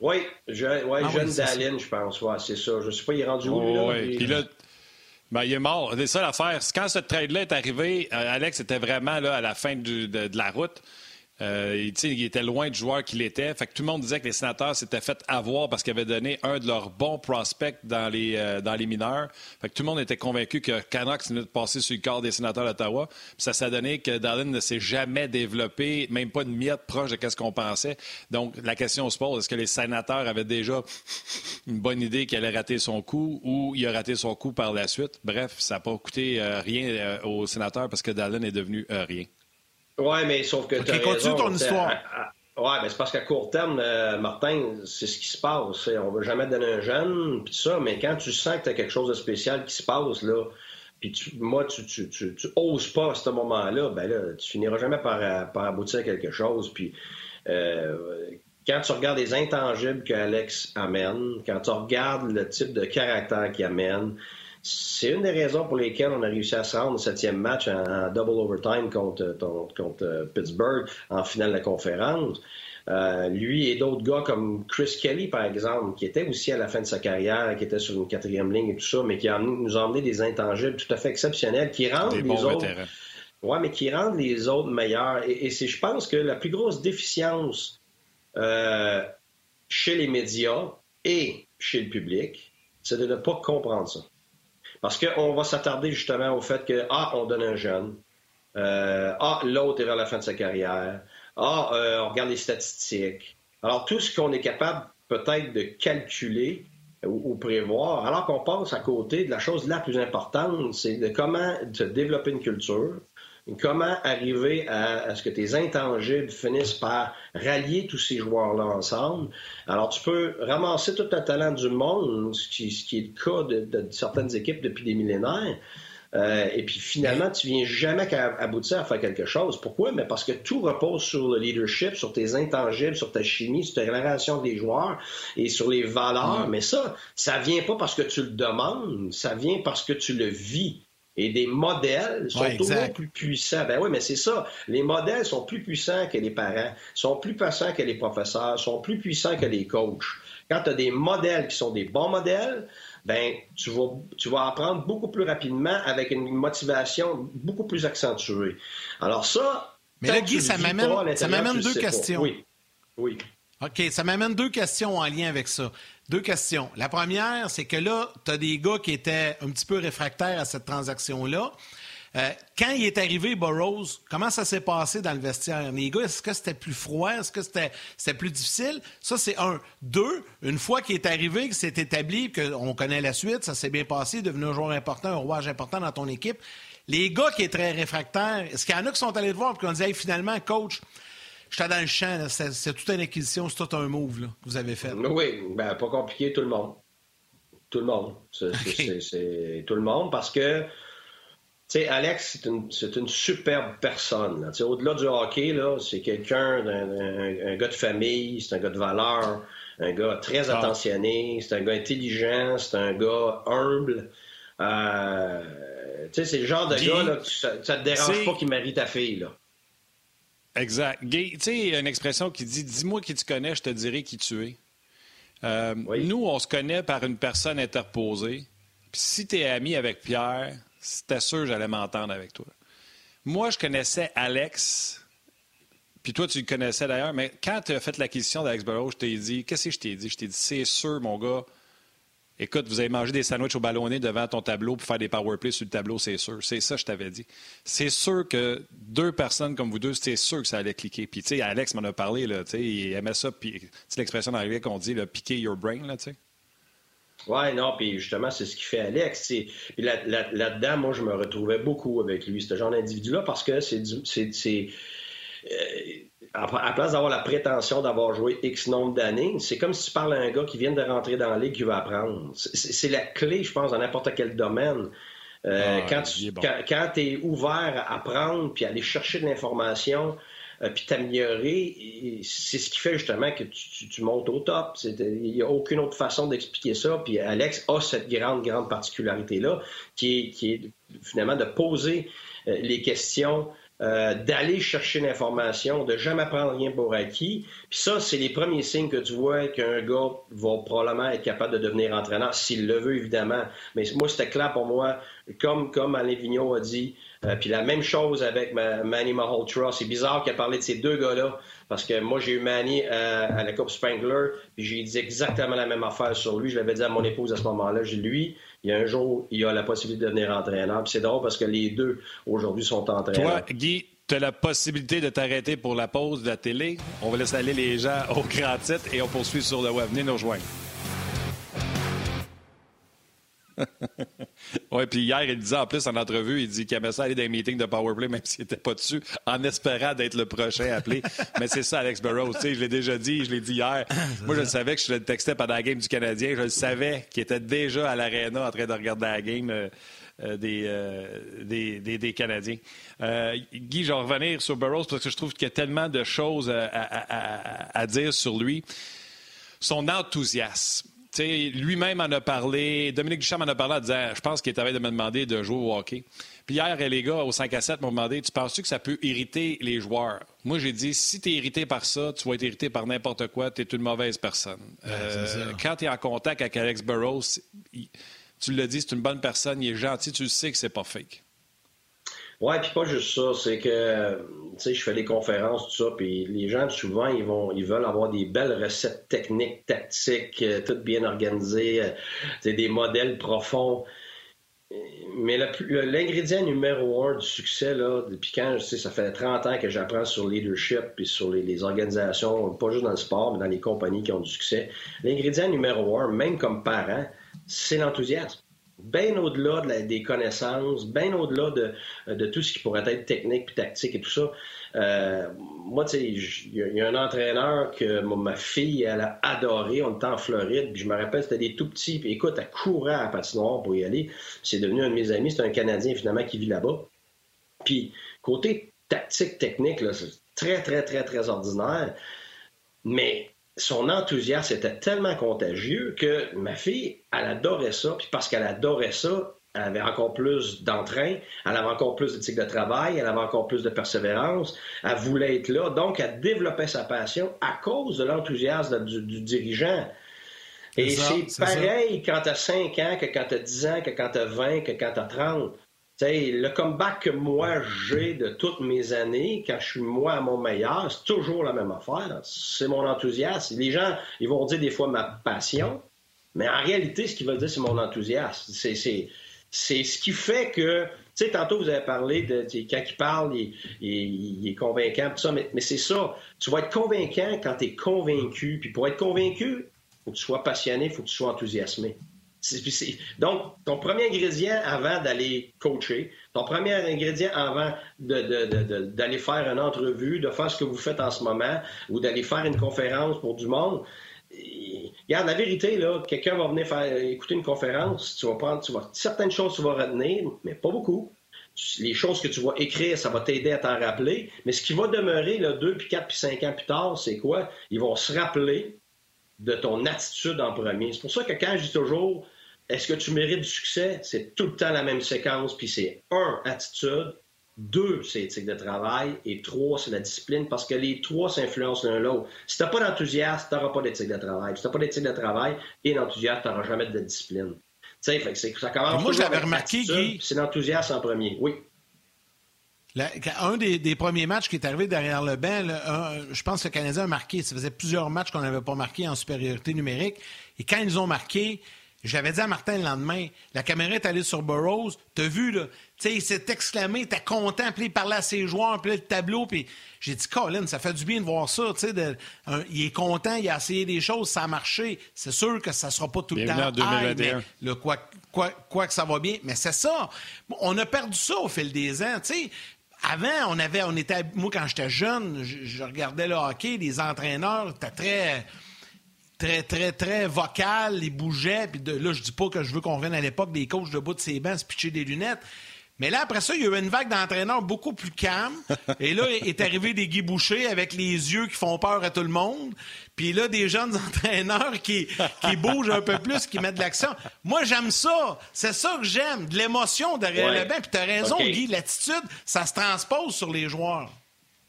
Oui, je, ouais, ah jeune Dallin, je pense. Ouais, c'est ça. Je ne sais pas, il est rendu où, là? Puis là, ben, il est mort. C'est ça l'affaire. Quand ce trade-là est arrivé, euh, Alex était vraiment là, à la fin de, de la route. Euh, il était loin du joueur qu'il était. Fait que tout le monde disait que les sénateurs s'étaient fait avoir parce qu'ils avaient donné un de leurs bons prospects dans les, euh, mineurs. Fait que tout le monde était convaincu que Canucks venait de passer sur le corps des sénateurs d'Ottawa. ça s'est donné que Darlin ne s'est jamais développé, même pas une miette proche de ce qu'on pensait. Donc, la question se pose, est-ce que les sénateurs avaient déjà une bonne idée qu'il allait rater son coup ou il a raté son coup par la suite? Bref, ça n'a pas coûté euh, rien aux sénateurs parce que Darlin est devenu rien. Oui, mais sauf que tu as continue ton histoire. Oui, mais c'est parce qu'à court terme, euh, Martin, c'est ce qui se passe. On ne veut jamais donner un jeune, puis ça, mais quand tu sens que tu as quelque chose de spécial qui se passe, là, puis moi, tu, tu, tu, oses pas à ce moment-là, ben là, tu finiras jamais par, par aboutir à quelque chose. Puis euh, quand tu regardes les intangibles qu'Alex amène, quand tu regardes le type de caractère qu'il amène, c'est une des raisons pour lesquelles on a réussi à se rendre au septième match en, double overtime contre, contre, euh, Pittsburgh en finale de la conférence. Euh, lui et d'autres gars comme Chris Kelly, par exemple, qui était aussi à la fin de sa carrière, qui était sur une quatrième ligne et tout ça, mais qui nous a emmené des intangibles tout à fait exceptionnels, qui rendent les autres. Ouais, mais qui rendent les autres meilleurs. Et, c'est, je pense que la plus grosse déficience euh, chez les médias et chez le public, c'est de ne pas comprendre ça. Parce qu'on va s'attarder justement au fait que, ah, on donne un jeune, euh, ah, l'autre est vers la fin de sa carrière, ah, euh, on regarde les statistiques. Alors, tout ce qu'on est capable peut-être de calculer ou, prévoir, alors qu'on passe à côté de la chose la plus importante, c'est de comment se développer une culture, Comment arriver à, ce que tes intangibles finissent par rallier tous ces joueurs-là ensemble? Alors, tu peux ramasser tout le talent du monde, ce qui, est le cas de, certaines équipes depuis des millénaires. Euh, et puis finalement, tu viens jamais aboutir à faire quelque chose. Pourquoi? Mais parce que tout repose sur le leadership, sur tes intangibles, sur ta chimie, sur ta relation des joueurs et sur les valeurs. Mais ça, ça vient pas parce que tu le demandes, ça vient parce que tu le vis. Et des modèles sont toujours plus puissants. Ben oui, mais c'est ça. Les modèles sont plus puissants que les parents, sont plus puissants que les professeurs, sont plus puissants que les coachs. Quand tu as des modèles qui sont des bons modèles, ben tu vas, tu vas apprendre beaucoup plus rapidement avec une motivation beaucoup plus accentuée. Alors ça... Mais là, Guy, ça m'amène deux questions. Oui, oui. OK, ça m'amène deux questions en lien avec ça. Deux questions. La première, c'est que là, tu as des gars qui étaient un petit peu réfractaires à cette transaction-là. Euh, quand il est arrivé, Burroughs, comment ça s'est passé dans le vestiaire? Les gars, est-ce que c'était plus froid? Est-ce que c'était, plus difficile? Ça, c'est un. Deux, une fois qu'il est arrivé, que c'est établi, qu'on connaît la suite, ça s'est bien passé, devenu un joueur important, un rouage important dans ton équipe. Les gars qui étaient très réfractaires, est-ce qu'il y en a qui sont allés te voir et qui ont dit finalement, coach, J'étais dans le champ, c'est toute une acquisition, c'est tout un move que vous avez fait. Oui, ben, pas compliqué, tout le monde. Tout le monde. C'est tout le monde parce que, tu sais, Alex, c'est une, superbe personne. Au-delà du hockey, c'est quelqu'un, un, gars de famille, c'est un gars de valeur, un gars très ah. attentionné, c'est un gars intelligent, c'est un gars humble. Euh, tu sais, c'est le genre de gars, là, ça, ne te dérange pas qu'il marie ta fille, là. Exact. Gay, tu sais, il y a une expression qui dit Dis-moi qui tu connais, je te dirai qui tu es. Euh, nous, on se connaît par une personne interposée. Puis si tu es ami avec Pierre, c'était sûr que j'allais m'entendre avec toi. Moi, je connaissais Alex, puis toi, tu le connaissais d'ailleurs, mais quand tu as fait l'acquisition d'Alex Burrow, je t'ai dit Qu'est-ce que je t'ai dit? Je t'ai dit C'est sûr, mon gars, Écoute, vous avez mangé des sandwichs au ballonné devant ton tableau pour faire des power plays sur le tableau, c'est sûr. C'est ça, je t'avais dit. C'est sûr que deux personnes comme vous deux, c'est sûr que ça allait cliquer. Puis, tu sais, Alex m'en a parlé, là, tu sais, il aimait ça, puis c'est l'expression d'anglais qu'on dit, là, piquer your brain, là, tu sais. Oui, non, puis justement, c'est ce qui fait Alex. Puis là-dedans, moi, je me retrouvais beaucoup avec lui, ce genre d'individu-là, parce que c'est. Euh, à place d'avoir la prétention d'avoir joué X nombre d'années, c'est comme si tu parles à un gars qui vient de rentrer dans la ligue qui veut apprendre. C'est la clé, je pense, dans n'importe quel domaine. Euh, ah, quand tu es ouvert à apprendre puis aller chercher de l'information, euh, puis t'améliorer, c'est ce qui fait justement que tu, montes au top. Il n'y a aucune autre façon d'expliquer ça. Puis Alex a cette grande, grande particularité-là, qui est, qui est finalement de poser euh, les questions euh, d'aller chercher l'information, de jamais prendre rien pour acquis. Puis ça, c'est les premiers signes que tu vois qu'un gars va probablement être capable de devenir entraîneur, s'il le veut, évidemment. Mais moi, c'était clair pour moi, comme, comme Alain Vigneault a dit, euh, puis la même chose avec Manny Malhotra. C'est bizarre qu'il a parlé de ces deux gars-là, parce que moi, j'ai eu Manny euh, à la Coupe Spangler, puis j'ai dit exactement la même affaire sur lui. Je l'avais dit à mon épouse à ce moment-là. J'ai lui, il y a un jour, il a la possibilité de devenir entraîneur. Puis c'est drôle parce que les deux, aujourd'hui, sont entraîneurs. Toi, Guy, tu as la possibilité de t'arrêter pour la pause de la télé. On va laisser aller les gens au grand titre et on poursuit sur le web. Venez nous rejoindre. oui, puis hier, il disait en plus en entrevue, il dit qu'il aimait ça aller dans les meetings de Powerplay, même s'il n'était pas dessus, en espérant d'être le prochain appelé. Mais c'est ça, Alex Burrows. je l'ai déjà dit, je l'ai dit hier. Moi, je le savais que je le textais pendant la game du Canadien. Je le savais qu'il était déjà à l'aréna en train de regarder la game. Euh, euh, euh, des, des, des, Canadiens. Guy, je vais revenir sur Burroughs parce que je trouve qu'il y a tellement de choses à, à dire sur lui. Son enthousiasme lui-même en a parlé. Dominique Duchamp en a parlé en disant Je pense qu'il est en train de me demander de jouer au hockey. Puis hier, les gars, au 5 à 7, m'ont demandé Tu penses-tu que ça peut irriter les joueurs? Moi, j'ai dit Si tu es irrité par ça, tu vas être irrité par n'importe quoi, tu es une mauvaise personne. Euh, quand tu es en contact avec Alex Burrows, tu le dis, c'est une bonne personne, il est gentil, tu sais que c'est pas fake. Ouais, puis pas juste ça, c'est que tu sais, je fais des conférences tout ça, puis les gens souvent ils vont, ils veulent avoir des belles recettes techniques, tactiques, euh, toutes bien organisées, euh, des modèles profonds. Mais l'ingrédient numéro un du succès, là, depuis quand, je sais, ça fait 30 ans que j'apprends sur le leadership puis sur les, organisations, pas juste dans le sport, mais dans les compagnies qui ont du succès. L'ingrédient numéro un, même comme parent, c'est l'enthousiasme bien au-delà des connaissances, bien au-delà de, tout ce qui pourrait être technique puis tactique et tout ça. Euh, moi, tu sais, il y, a un entraîneur que ma fille, elle a adoré. On était en Floride, puis je me rappelle, c'était des tout petits. Puis écoute, elle courait à la patinoire pour y aller. C'est devenu un de mes amis. C'est un Canadien, finalement, qui vit là-bas. Puis, côté tactique, technique, c'est très, très, très, très ordinaire. Mais son enthousiasme était tellement contagieux que ma fille, elle adorait ça. Puis parce qu'elle adorait ça, elle avait encore plus d'entrain, elle avait encore plus d'éthique de travail, elle avait encore plus de persévérance, elle voulait être là. Donc, elle développait sa passion à cause de l'enthousiasme du, dirigeant. Et c'est pareil quand tu as 5 ans que quand tu as 10 ans, que quand tu as 20, que quand tu as 30. Le comeback que moi j'ai de toutes mes années, quand je suis moi à mon meilleur, c'est toujours la même affaire. C'est mon enthousiasme. Les gens, ils vont dire des fois ma passion, mais en réalité, ce qu'ils veulent dire, c'est mon enthousiasme. C'est, c'est ce qui fait que tu sais, tantôt, vous avez parlé de. Quand il parle, il, est convaincant, tout ça, mais, c'est ça. Tu vas être convaincant quand tu es convaincu. Puis pour être convaincu, il faut que tu sois passionné, il faut que tu sois enthousiasmé. Donc, ton premier ingrédient avant d'aller coacher, ton premier ingrédient avant d'aller faire une entrevue, de faire ce que vous faites en ce moment, ou d'aller faire une conférence pour du monde, Regarde, la vérité, là, quelqu'un va venir écouter une conférence, tu vas prendre, tu vas, certaines choses tu vas retenir, mais pas beaucoup. Les choses que tu vas écrire, ça va t'aider à t'en rappeler. Mais ce qui va demeurer là, deux, puis quatre, puis cinq ans plus tard, c'est quoi? Ils vont se rappeler de ton attitude en premier. C'est pour ça que quand je dis toujours, est-ce que tu mérites du succès? C'est tout le temps la même séquence, puis c'est un, attitude, deux, c'est l'éthique de travail. Et trois, c'est la discipline, parce que les trois s'influencent l'un l'autre. Si tu n'as pas d'enthousiasme, tu n'auras pas d'éthique de travail. Si tu n'as pas d'éthique de travail et d'enthousiasme, tu n'auras jamais de discipline. Tu sais, ça commence Moi, j'avais remarqué, Guy... C'est l'enthousiasme en premier, oui. Un des, premiers matchs qui est arrivé derrière le banc, je pense que le Canadien a marqué. Ça faisait plusieurs matchs qu'on n'avait pas marqué en supériorité numérique. Et quand ils ont marqué, j'avais dit à Martin le lendemain, la caméra est allée sur Burroughs, t'as vu, là, tu sais, il s'est exclamé, t'es content, puis il parlait à ses joueurs, puis le tableau, puis j'ai dit, Colin, ça fait du bien de voir ça, tu sais, il est content, il a essayé des choses, ça a marché. C'est sûr que ça sera pas tout le temps. mais le, quoi, quoi, quoi que ça va bien, mais c'est ça. On a perdu ça au fil des ans, tu sais. Avant, on avait, était, moi quand j'étais jeune, je, regardais le hockey, les entraîneurs étaient très très, très, très vocal, il bougeait. Puis là, je dis pas que je veux qu'on revienne à l'époque des coachs debout de ses bancs, se pitcher des lunettes. Mais là, après ça, il y a eu une vague d'entraîneurs beaucoup plus calme. Et là, est arrivé des Guy Boucher avec les yeux qui font peur à tout le monde. Puis là, des jeunes entraîneurs qui, qui bougent un peu plus, qui mettent de l'action. Moi, j'aime ça. C'est ça que j'aime. De l'émotion derrière le banc. Puis t'as raison, Guy, l'attitude, ça se transpose sur les joueurs.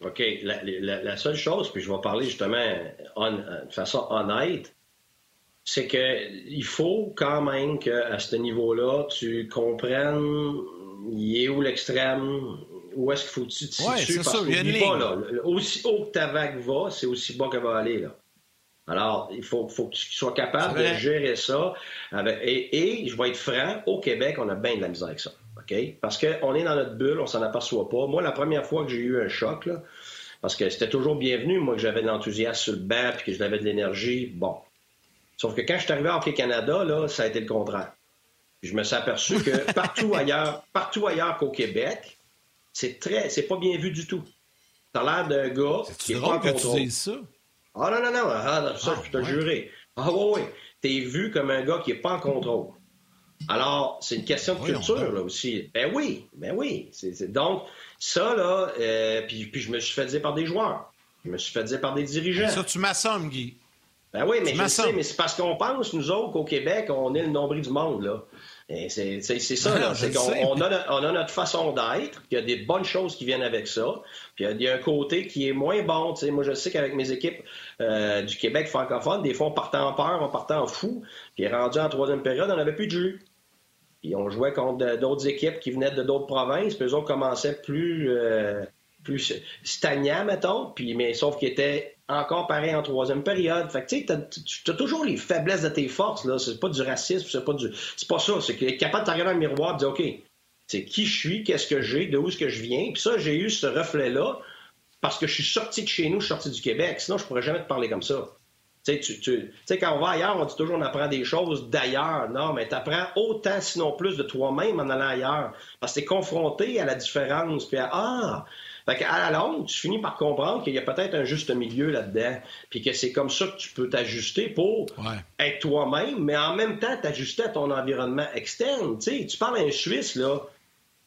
OK. La, seule chose, puis je vais parler justement de façon honnête, c'est qu'il faut quand même qu'à ce niveau-là, tu comprennes il est où l'extrême, où est-ce qu'il faut que tu te situes? parce qu'oublie pas, là, aussi haut que ta vague va, c'est aussi bas qu'elle va aller. Là. Alors, il faut, faut que tu sois capable de gérer ça. et, je vais être franc, au Québec, on a bien de la misère avec ça. Parce qu'on est dans notre bulle, on s'en aperçoit pas. Moi, la première fois que j'ai eu un choc, là, parce que c'était toujours bienvenu, moi, que j'avais de l'enthousiasme sur le banc puis que j'avais de l'énergie, bon. Sauf que quand je suis arrivé à Hockey Canada, là, ça a été le contraire. Je me suis aperçu que partout ailleurs, partout ailleurs qu'au Québec, c'est très, c'est pas bien vu du tout. T'as l'air d'un gars qui est pas en contrôle. Tu ça? Ah non, non, non, ah, ça, ah, je te jurer. Ah oui, oui. T'es vu comme un gars qui est pas en contrôle. Alors, c'est une question de culture, là, aussi. Ben oui, ben oui. donc, ça, là, euh, puis, puis, je me suis fait dire par des joueurs. Je me suis fait dire par des dirigeants. Ça, tu m'assommes, Guy. Ben oui, mais je sais, mais c'est parce qu'on pense, nous autres, qu'au Québec, on est le nombril du monde, là. C'est ça, là. C'est qu'on on a, on a, notre façon d'être, il y a des bonnes choses qui viennent avec ça, puis il y a un côté qui est moins bon. moi, je sais qu'avec mes équipes euh, du Québec francophone, des fois, on partait en peur, on partait en fou, puis rendu en troisième période, on n'avait plus de jus. Puis on jouait contre d'autres équipes qui venaient de d'autres provinces, puis eux autres commençaient plus, euh, plus stagnants, mettons, puis, mais sauf qu'ils étaient encore pareil en troisième période. Tu sais, tu toujours les faiblesses de tes forces, là. C'est pas du racisme, c'est pas du. C'est pas ça. C'est est capable de regarder dans le miroir et de dire OK, c'est qui je suis, qu'est-ce que j'ai, de où est-ce que je viens? Puis ça, j'ai eu ce reflet-là parce que je suis sorti de chez nous, je suis sorti du Québec. Sinon, je pourrais jamais te parler comme ça. Tu sais, quand on va ailleurs, on dit toujours on apprend des choses d'ailleurs. Non, mais tu apprends autant, sinon plus, de toi-même en allant ailleurs. Parce que tu es confronté à la différence. Puis à Ah, fait à la longue, tu finis par comprendre qu'il y a peut-être un juste milieu là-dedans, puis que c'est comme ça que tu peux t'ajuster pour être toi-même, mais en même temps t'ajuster à ton environnement externe. Tu sais, tu parles à un Suisse, là,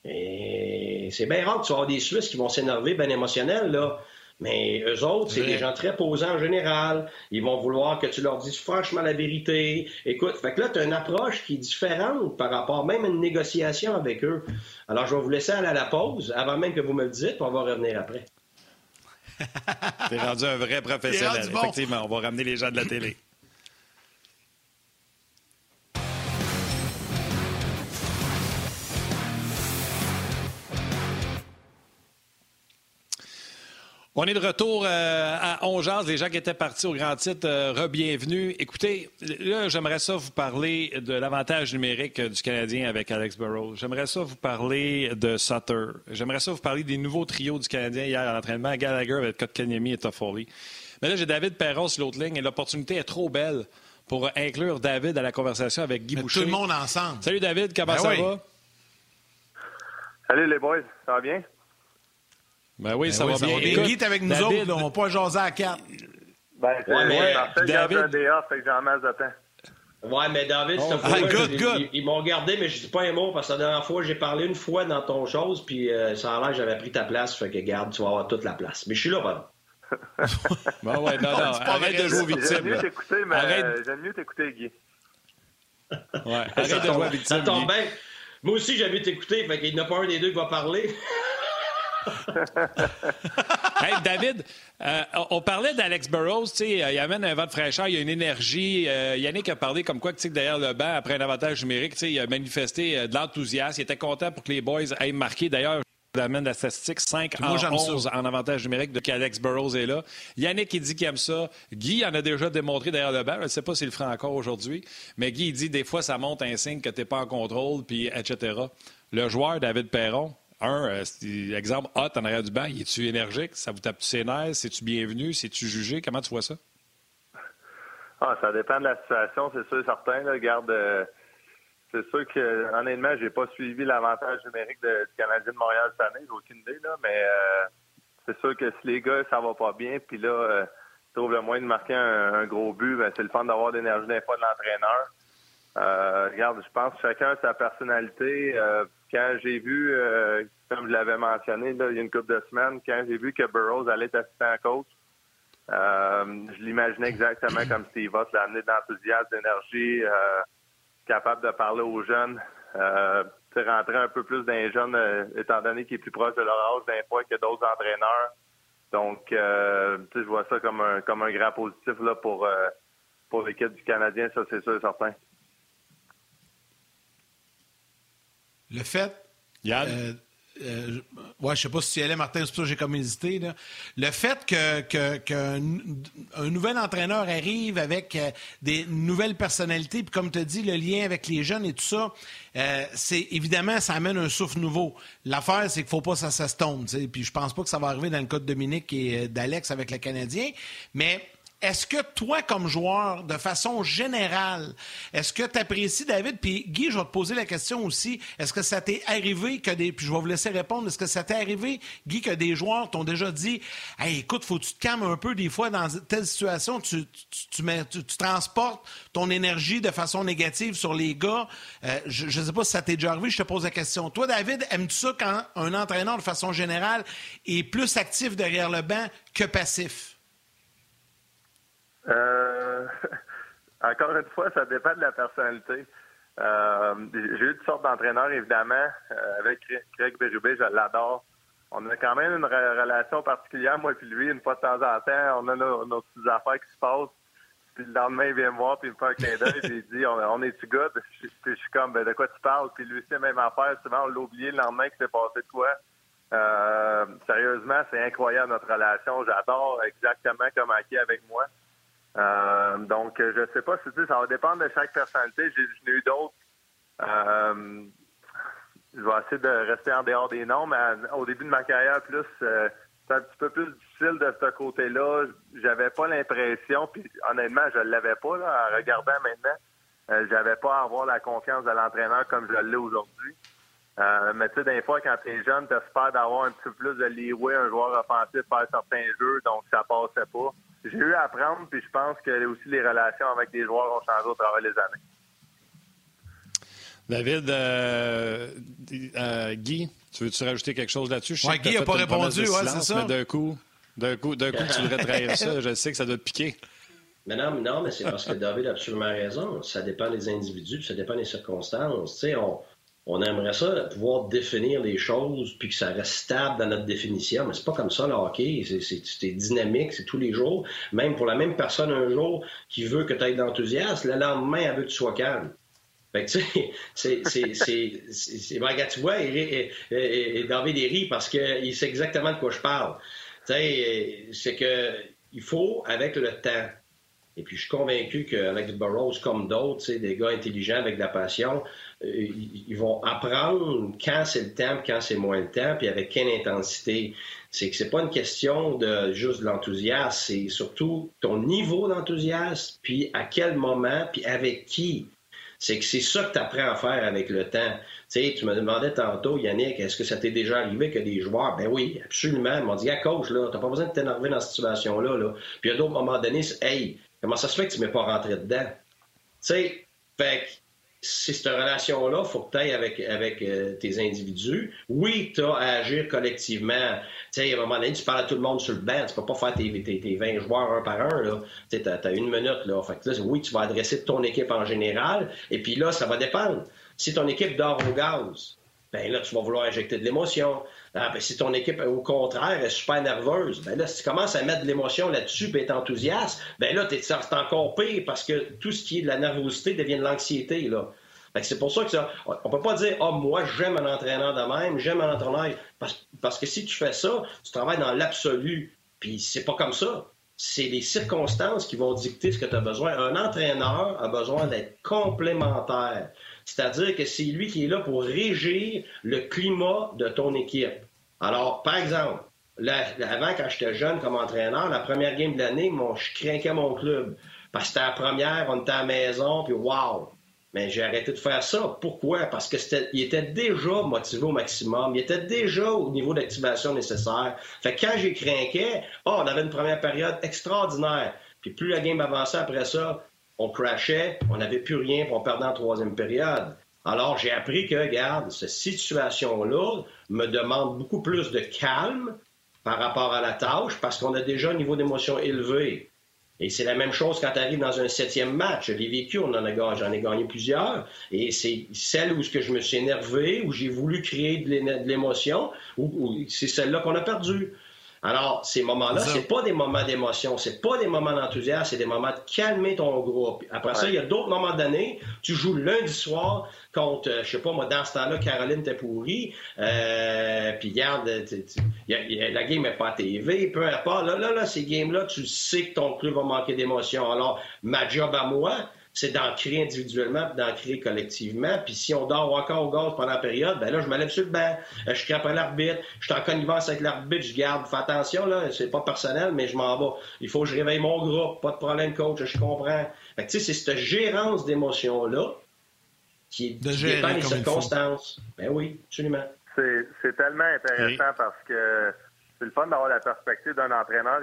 et c'est bien rare que tu vas avoir des Suisses qui vont s'énerver, bien émotionnels, là. Mais eux autres, c'est des gens très posants en général. Ils vont vouloir que tu leur dises franchement la vérité. Écoute, fait que là, tu as une approche qui est différente par rapport même à une négociation avec eux. Alors, je vais vous laisser aller à la pause avant même que vous me le dites, puis on va revenir après. es rendu un vrai professionnel. Effectivement, on va ramener les gens de la télé. On est de retour euh, à Ongeaz. Les gens qui étaient partis au grand titre, euh, re-bienvenue. Écoutez, là, j'aimerais ça vous parler de l'avantage numérique du Canadien avec Alex Burrows. J'aimerais ça vous parler de Sutter. J'aimerais ça vous parler des nouveaux trios du Canadien hier à l'entraînement, Gallagher avec Kotkaniemi et Toffoli. Mais là, j'ai David Perron sur l'autre ligne et l'opportunité est trop belle pour inclure David à la conversation avec Guy Boucher. Tout le monde ensemble. Salut David, comment Ben ça oui. va? Salut les boys, ça va bien? Ben oui, Ben ça oui, va bien. Guy Écoute, est avec nous David, autres, on va pas jaser à quatre. Ben, c'est Ouais, mais, David- un off, fait que masse de temps. Ouais, mais David, Oh, ah, good, ils, good. ils- ils m'ont gardé, mais je dis pas un mot parce que la dernière fois, j'ai parlé une fois dans ton chose, puis euh, ça a l'air que j'avais pris ta place, fait que garde, tu vas avoir toute la place. Mais je suis là, pardon. Ben ouais, non, non, arrête de jouer aux ça. J'aime victimes. mieux t'écouter, mais Arrête. euh, j'aime mieux t'écouter, Guy. Ouais, arrête ça de jouer aux tombe, ça tombe Guy. bien. Moi aussi, j'ai envie t'écouter, fait qu'il n'y en a pas un des deux qui va parler. Hey, David, euh, on parlait d'Alex Burrows, il amène un vent de fraîcheur, il y a une énergie. Euh, Yannick a parlé comme quoi, tu sais, que derrière le banc, après un avantage numérique, tu sais, il a manifesté euh, de l'enthousiasme. Il était content pour que les boys aient marqué. D'ailleurs, je amène la statistique 5 Moi, en j'aime ça. 11 en avantage numérique de qu'Alex Burrows est là. Yannick, il dit qu'il aime ça. Guy en a déjà démontré derrière le banc. Je ne sais pas s'il le fera encore aujourd'hui, mais Guy, il dit des fois, ça monte un signe que tu n'es pas en contrôle, puis etc. Le joueur, David Perron, un, euh, exemple, hot en arrière du banc, il est-tu énergique? Ça vous tape-tu ses nerfs? C'est-tu bienvenu? C'est-tu jugé? Comment tu vois ça? Ah, ça dépend de la situation, c'est sûr certain. Là. Garde, euh, c'est sûr que, honnêtement, j'ai pas suivi l'avantage numérique du Canadien de Montréal cette année, j'ai aucune idée, là, mais euh, c'est sûr que si les gars, ça va pas bien, puis là, euh, trouvent le moyen de marquer un, gros but, ben, c'est le fun d'avoir l'énergie fois de l'entraîneur. Euh, regarde, je pense que chacun a sa personnalité. Euh, quand j'ai vu, euh, comme je l'avais mentionné là, il y a une couple de semaines, quand j'ai vu que Burroughs allait être assistant coach, euh, je l'imaginais exactement comme Steve Ott, l'a amené d'enthousiasme, d'énergie, euh, capable de parler aux jeunes, euh, tu sais, rentrer un peu plus dans les jeunes, euh, étant donné qu'il est plus proche de leur âge d'un fois que d'autres entraîneurs. Donc, euh, je vois ça comme un comme un grand positif là pour euh, pour l'équipe du Canadien, ça c'est sûr et certain. Le fait. Yann? euh, euh, ouais, je sais pas si tu y allais, Martin, c'est pour ça que j'ai comme hésité. là. Le fait que, que- qu'un un nouvel entraîneur arrive avec euh, des nouvelles personnalités, puis comme tu as dit, le lien avec les jeunes et tout ça, euh, c'est évidemment, ça amène un souffle nouveau. L'affaire, c'est qu'il faut pas que ça tu sais. Puis je pense pas que ça va arriver dans le cas de Dominique et d'Alex avec le Canadien. Mais est-ce que toi, comme joueur, de façon générale, est-ce que tu apprécies, David, puis Guy, je vais te poser la question aussi, est-ce que ça t'est arrivé que des, puis je vais vous laisser répondre, est-ce que ça t'est arrivé, Guy, que des joueurs t'ont déjà dit, hey, écoute, faut que tu te calmes un peu des fois dans telle situation, tu, transportes ton énergie de façon négative sur les gars. Euh, je ne sais pas si ça t'est déjà arrivé, je te pose la question. Toi, David, aimes-tu ça quand un entraîneur, de façon générale, est plus actif derrière le banc que passif? Euh, encore une fois, ça dépend de la personnalité. Euh, j'ai eu toutes sortes d'entraîneurs, évidemment. Euh, avec Craig Berube, je l'adore. On a quand même une re- relation particulière, moi et lui. Une fois de temps en temps, on a nos, petites affaires qui se passent. Puis le lendemain, il vient me voir, puis il me fait un clin d'œil, puis il dit on, est-tu good? Puis je suis comme ben, de quoi tu parles? Puis lui la même affaire. Souvent, on l'a oublié le lendemain qu'il s'est passé de quoi. Euh, sérieusement, c'est incroyable notre relation. J'adore exactement comme qui avec moi. Euh, donc, euh, je sais pas si ça va dépendre de chaque personnalité. J'ai eu d'autres. Euh, je vais essayer de rester en dehors des noms, mais au début de ma carrière, plus c'est un petit peu plus difficile de ce côté-là. J'avais pas l'impression, puis honnêtement, je l'avais pas là, en regardant maintenant. J'avais pas à avoir la confiance de l'entraîneur comme je l'ai aujourd'hui. Mais tu sais, des fois, quand t'es jeune, t'espères d'avoir un petit peu plus de leeway, un joueur offensif faire certains jeux, donc ça passait pas. J'ai eu à apprendre, puis je pense que aussi les relations avec les joueurs ont changé au travers des années. David, euh, euh, Guy, tu veux-tu rajouter quelque chose là-dessus? Ouais, Guy t'as a fait pas répondu, ouais, c'est ça. Mais d'un coup, d'un coup, d'un coup, tu voudrais trahir ça. Je sais que ça doit te piquer. Mais non, mais non, mais c'est parce que David a absolument raison. Ça dépend des individus, puis ça dépend des circonstances. Tu sais, on, on aimerait ça pouvoir définir les choses puis que ça reste stable dans notre définition, mais c'est pas comme ça le hockey. C'est- dynamique, c'est tous les jours. Même pour la même personne un jour qui veut que tu aies de l'enthousiasme, le lendemain, elle veut que tu sois calme. Fait que, tu sais, c'est, ben, tu vois, et, et- et- David rit parce qu'il sait exactement de quoi je parle. c'est que il faut, avec le temps, et puis je suis convaincu qu'Alex Burrows, comme d'autres, des gars intelligents avec de la passion, euh, ils vont apprendre quand c'est le temps, quand c'est moins le temps, puis avec quelle intensité. C'est que c'est pas une question de juste de l'enthousiasme, c'est surtout ton niveau d'enthousiasme, puis à quel moment, puis avec qui. C'est que c'est ça que tu apprends à faire avec le temps. Tu me demandais tantôt, Yannick, est-ce que ça t'est déjà arrivé que des joueurs, ben oui, absolument, ils m'ont dit, à coach, là, t'as pas besoin de t'énerver dans cette situation-là, là. Puis à d'autres moments donnés, hey, comment ça se fait que tu ne m'es pas rentré dedans? Tu sais, fait c'est cette relation-là, il faut que tu ailles avec, avec euh, tes individus. Oui, tu as à agir collectivement. Tu sais, à un moment donné, tu parles à tout le monde sur le banc. Tu peux pas faire tes, tes, 20 joueurs un par un. Là. Tu as, une minute. Là. Fait que oui, tu vas adresser ton équipe en général. Et puis là, ça va dépendre. Si ton équipe dort au gaz, ben là, tu vas vouloir injecter de l'émotion. Ah, ben, si ton équipe, au contraire, est super nerveuse, ben là, si tu commences à mettre de l'émotion là-dessus et être enthousiaste, ben là, c'est encore pire parce que tout ce qui est de la nervosité devient de l'anxiété, là. c'est pour ça que ça, on peut pas dire, ah, oh, moi, j'aime un entraîneur de même, j'aime un entraîneur. Parce, parce, que si tu fais ça, tu travailles dans l'absolu. Puis c'est pas comme ça. C'est les circonstances qui vont dicter ce que tu as besoin. Un entraîneur a besoin d'être complémentaire. C'est-à-dire que c'est lui qui est là pour régir le climat de ton équipe. Alors, par exemple, avant, quand j'étais jeune comme entraîneur, la première game de l'année, je craquais mon club. Parce que c'était la première, on était à la maison, puis wow! Mais j'ai arrêté de faire ça. Pourquoi? Parce qu'il était déjà motivé au maximum. Il était déjà au niveau d'activation nécessaire. Fait que quand j'ai craqué, oh, on avait une première période extraordinaire. Puis plus la game avançait après ça, on crashait, on n'avait plus rien, pour on perdait en troisième période. Alors, j'ai appris que, regarde, cette situation-là me demande beaucoup plus de calme par rapport à la tâche parce qu'on a déjà un niveau d'émotion élevé. Et c'est la même chose quand tu arrives dans un septième match. Je l'ai vécu, en j'en ai gagné plusieurs. Et c'est celle où je me suis énervé, où j'ai voulu créer de l'émotion, c'est celle-là qu'on a perdue. Alors, ces moments-là, c'est pas des moments d'émotion, c'est pas des moments d'enthousiasme, c'est des moments de calmer ton groupe. Après ça, il y a d'autres moments d'année. Tu joues lundi soir contre, euh, je sais pas, moi, dans ce temps-là, Caroline t'es pourrie, euh, puis garde, la game n'est pas à TV, peu importe. Là, là, là, ces games-là, tu sais que ton club va manquer d'émotion. Alors, ma job à moi, c'est d'en créer individuellement puis d'en créer collectivement. Puis si on dort encore au gaz pendant la période, ben là, je me lève sur le banc, euh, je crape à l'arbitre, je suis en connivence avec l'arbitre, je garde, fais attention, là, c'est pas personnel, mais je m'en vais. Il faut que je réveille mon groupe, pas de problème, coach, je comprends. Fait tu sais, c'est cette gérance d'émotions-là qui, est, de dépend des circonstances. Ben oui, absolument. C'est tellement intéressant parce que c'est le fun d'avoir la perspective d'un entraîneur,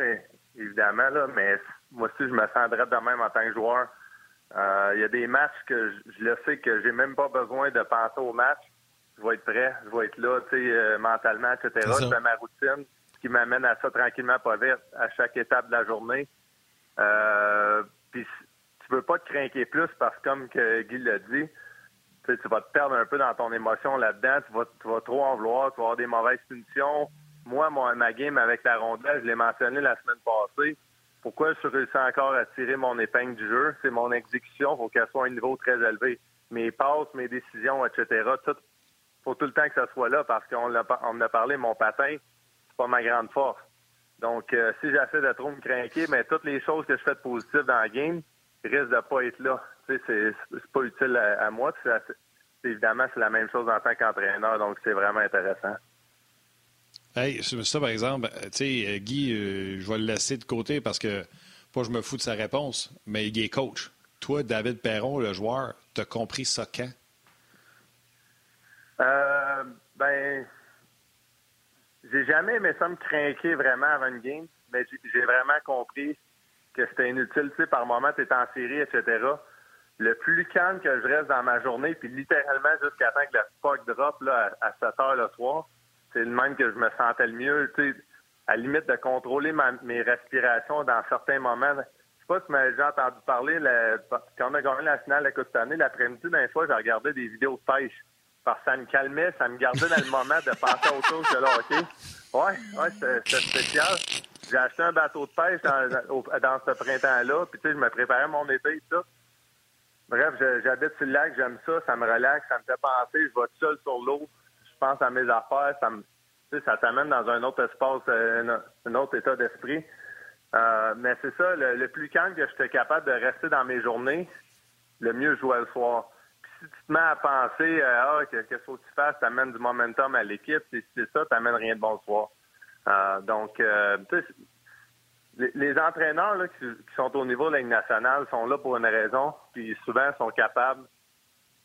évidemment, là, mais moi aussi, je me sens de même en tant que joueur. Euh, il y a des matchs que je, le sais que j'ai même pas besoin de penser au match. Je vais être prêt, je vais être là, tu sais, euh, mentalement, etc. Je fais ma routine, qui m'amène à ça tranquillement, pas vite, à chaque étape de la journée. Euh, puis tu veux pas te craquer plus parce que comme que Guy l'a dit, tu vas te perdre un peu dans ton émotion là-dedans, tu vas, tu vas trop en vouloir, tu vas avoir des mauvaises punitions. Moi, moi, ma game avec la rondelle, je l'ai mentionné la semaine passée pourquoi je réussis encore à tirer mon épingle du jeu? C'est mon exécution, il faut qu'elle soit à un niveau très élevé. Mes passes, mes décisions, etc., tout, faut tout le temps que ça soit là parce qu'on on a parlé, mon patin, c'est pas ma grande force. Donc, euh, si j'essaie de trop me craquer, mais toutes les choses que je fais de positif dans la game risquent de pas être là. Tu sais, c'est pas utile à, moi. évidemment, c'est la même chose en tant qu'entraîneur, donc c'est vraiment intéressant. Hey, ça, par exemple, tu sais, euh, Guy, euh, je vais le laisser de côté parce que, pas je me fous de sa réponse, mais il est coach. Toi, David Perron, le joueur, t'as compris ça quand? Euh, ben, j'ai jamais aimé ça me craquer vraiment avant une game, mais j'ai vraiment compris que c'était inutile. Tu sais, par moment, tu es en série, etc. Le plus calme que je reste dans ma journée, puis littéralement jusqu'à temps que la puck drop là, à 7 heures le c'est le même que je me sentais le mieux. Tu sais, à la limite de contrôler mes respirations dans certains moments. Je sais pas si déjà entendu parler, quand on a gagné la finale la Coupe cette l'après-midi, d'un fois, j'ai regardé des vidéos de pêche. Parce que ça me calmait, ça me gardait dans le moment de penser à autre chose que là, OK. Ouais, ouais, c'était spécial. J'ai acheté un bateau de pêche dans, ce printemps-là, puis tu sais, je me préparais mon été et tout. Bref, j'habite sur le lac, j'aime ça, ça me relaxe, ça me fait penser, je vais seul sur l'eau, pense à mes affaires, ça me, ça t'amène dans un autre espace, un, autre état d'esprit. mais c'est ça, le, plus calme que j'étais capable de rester dans mes journées, le mieux je jouais le soir. Puis si tu te mets à penser, ah, qu'est-ce que tu fasses, t'amènes du momentum à l'équipe, si c'est ça, t'amènes rien de bon le soir. donc, les, entraîneurs qui, sont au niveau de la nationale sont là pour une raison, puis souvent sont capables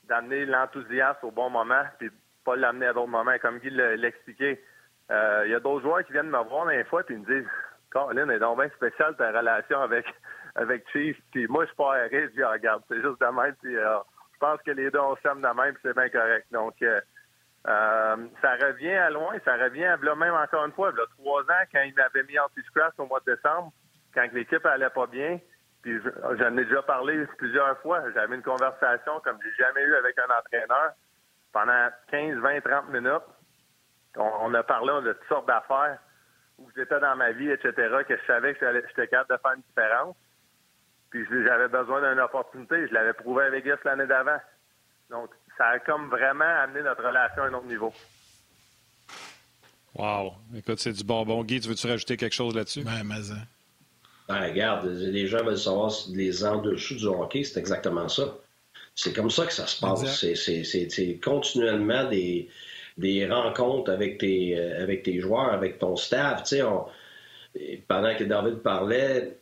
d'amener l'enthousiasme au bon moment, puis pas l'amener à d'autres moments. Comme Guy l'expliquait, euh, il y a d'autres joueurs qui viennent me voir une fois, ils me disent Colin, est donc bien spécial ta relation avec, avec Chief. Puis moi, je suis pas arrêté, je dis regarde, c'est juste de même, puis euh, je pense que les deux, on s'aime de même, c'est bien correct. Donc, euh, ça revient à loin, ça revient à même encore une fois, il y a trois ans, quand il m'avait mis en scratch au mois de décembre, quand l'équipe allait pas bien, puis j'en ai déjà parlé plusieurs fois, j'avais une conversation comme j'ai jamais eu avec un entraîneur pendant 15, 20, 30 minutes. On, a parlé de toutes sortes d'affaires où j'étais dans ma vie, etc., que je savais que j'étais capable de faire une différence. Puis j'avais besoin d'une opportunité. Je l'avais prouvé à Vegas l'année d'avant. Donc, ça a comme vraiment amené notre relation à un autre niveau. Wow. Écoute, c'est du bonbon. Guy, tu veux-tu rajouter quelque chose là-dessus? Oui, mais... Hein. Ben, regarde, les gens veulent savoir les en-dessous du hockey, c'est exactement ça. C'est comme ça que ça se passe. C'est continuellement des, des rencontres avec tes, euh, avec tes joueurs, avec ton staff. pendant que David parlait,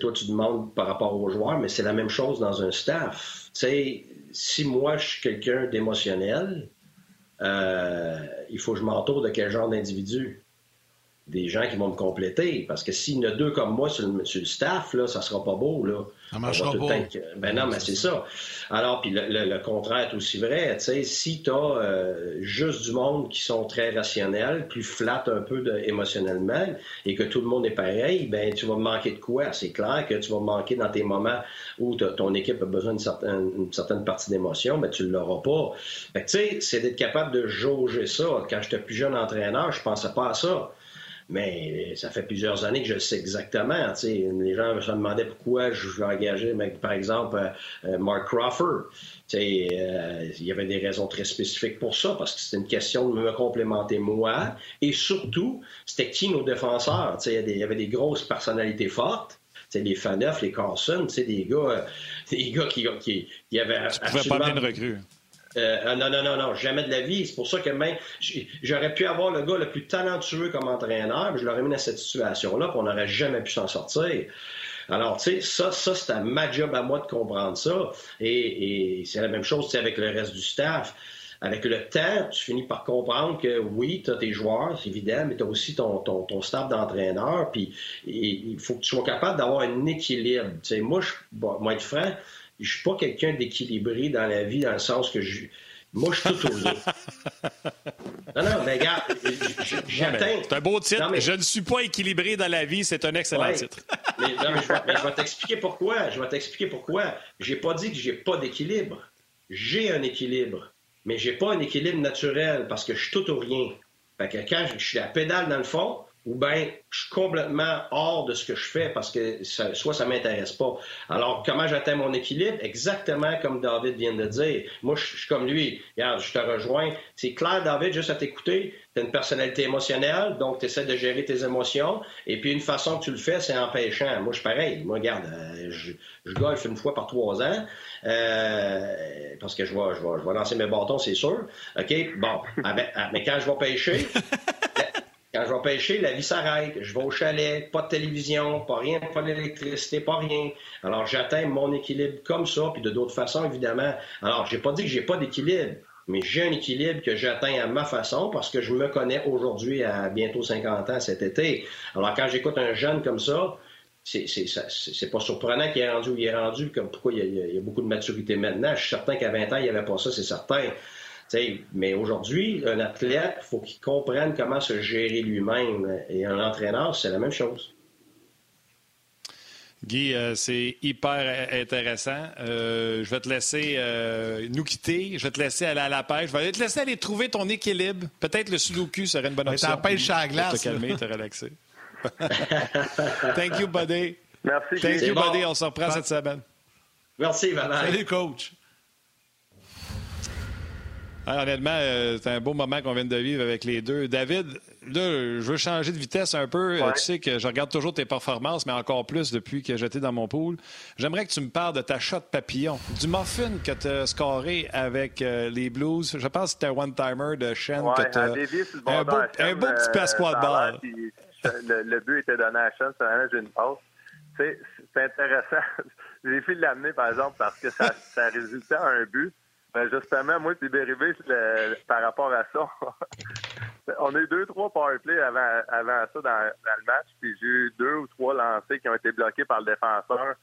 toi, tu demandes par rapport aux joueurs, mais c'est la même chose dans un staff. sais si moi, je suis quelqu'un d'émotionnel, euh, il faut que je m'entoure de quel genre d'individu? Des gens qui vont me compléter. Parce que s'il y en a deux comme moi sur le, sur le staff, là, ça sera pas beau. Là. Ça marchera pas. Ben non, mais c'est ça. Alors, puis le, contraire est aussi vrai. Tu sais, si tu as euh, juste du monde qui sont très rationnels, plus flat un peu de, émotionnellement, et que tout le monde est pareil, ben tu vas manquer de quoi? C'est clair que tu vas manquer dans tes moments où ton équipe a besoin d'une certaine, une certaine partie d'émotion, ben tu ne l'auras pas. tu sais, c'est d'être capable de jauger ça. Quand j'étais plus jeune entraîneur, je pensais pas à ça. Mais ça fait plusieurs années que je le sais exactement. Les gens se demandaient pourquoi je vais engager, par exemple, euh, euh, Mark Crawford. Euh, il y avait des raisons très spécifiques pour ça, parce que c'était une question de me complémenter moi. Et surtout, c'était qui nos défenseurs? Il y, avait des grosses personnalités fortes. les Faneuf, les Carson, des gars, des gars qui, qui, qui avaient. Tu pouvais pas bien recrues. Euh, non, non, non, non, jamais de la vie. C'est pour ça que même j'aurais pu avoir le gars le plus talentueux comme entraîneur, mais je l'aurais mis dans cette situation-là, puis on n'aurait jamais pu s'en sortir. Alors, tu sais, ça, ça c'est ma job à moi de comprendre ça. Et, c'est la même chose avec le reste du staff. Avec le temps, tu finis par comprendre que oui, tu as tes joueurs, c'est évident, mais tu as aussi ton, staff d'entraîneur. Puis il faut que tu sois capable d'avoir un équilibre. Sais, moi, je, bon, moi, être franc, je suis pas quelqu'un d'équilibré dans la vie, dans le sens que je. Moi, je suis tout au Non, non, mais regarde, j'atteins. C'est un beau titre. Je ne suis pas équilibré dans la vie, c'est un excellent titre. mais, non, mais je vais, t'expliquer pourquoi. Je vais t'expliquer pourquoi. J'ai pas dit que j'ai pas d'équilibre. J'ai un équilibre. Mais j'ai pas un équilibre naturel parce que je suis tout ou rien. Fait que quand je suis à pédale dans le fond, ou bien je suis complètement hors de ce que je fais parce que soit ça m'intéresse pas. Alors, comment j'atteins mon équilibre? Exactement comme David vient de dire. Moi, je, suis comme lui. Regarde, je te rejoins. C'est clair, David, juste à t'écouter. Tu as une personnalité émotionnelle, donc tu essaies de gérer tes émotions. Et puis, une façon que tu le fais, c'est en pêchant. Moi, je suis pareil. Moi, regarde, euh, je, je golfe une fois par trois ans euh, parce que je vais, je, vais, je vais lancer mes bâtons, c'est sûr. OK? Bon. Ah, ben, ah, mais quand je vais pêcher, Quand je vais pêcher, la vie s'arrête. Je vais au chalet, pas de télévision, pas rien, pas d'électricité, pas rien. Alors, j'atteins mon équilibre comme ça, puis de d'autres façons, évidemment. Alors, j'ai pas dit que j'ai pas d'équilibre, mais j'ai un équilibre que j'atteins à ma façon parce que je me connais aujourd'hui à bientôt 50 ans cet été. Alors, quand j'écoute un jeune comme ça, c'est pas surprenant qu'il est rendu où il est rendu, comme pourquoi il y, a, il y, a, beaucoup de maturité maintenant. Je suis certain qu'à 20 ans, il n'y avait pas ça, c'est certain mais aujourd'hui, un athlète, il faut qu'il comprenne comment se gérer lui-même. Et un entraîneur, c'est la même chose. Guy, euh, c'est hyper intéressant. Euh, je vais te laisser euh, nous quitter. Je vais te laisser aller à la pêche. Je vais te laisser aller trouver ton équilibre. Peut-être le sudoku serait une bonne option. T'en pêche à la glace. te calmer, te relaxer. Thank you, buddy. Merci. Thank you, buddy. On se reprend cette semaine. Merci, Valérie. Salut, coach. Honnêtement, euh, c'est un beau moment qu'on vient de vivre avec les deux. David, là, je veux changer de vitesse un peu. Tu sais que je regarde toujours tes performances, mais encore plus depuis que j'étais dans mon pool. J'aimerais que tu me parles de ta shot papillon, du muffin que tu as scoré avec euh, les Blues. Je pense que c'était un one-timer de Shen. Ouais, que un, beau, un beau petit de balle. Le, but était donné à Shen, j'ai une passe. C'est intéressant. J'ai fait l'amener, par exemple, parce que ça, ça résultait à un but. Ben justement, moi et Béribé, par rapport à ça, on a eu deux, trois powerplays avant, avant ça dans, le match, puis j'ai eu deux ou trois lancés qui ont été bloqués par le défenseur.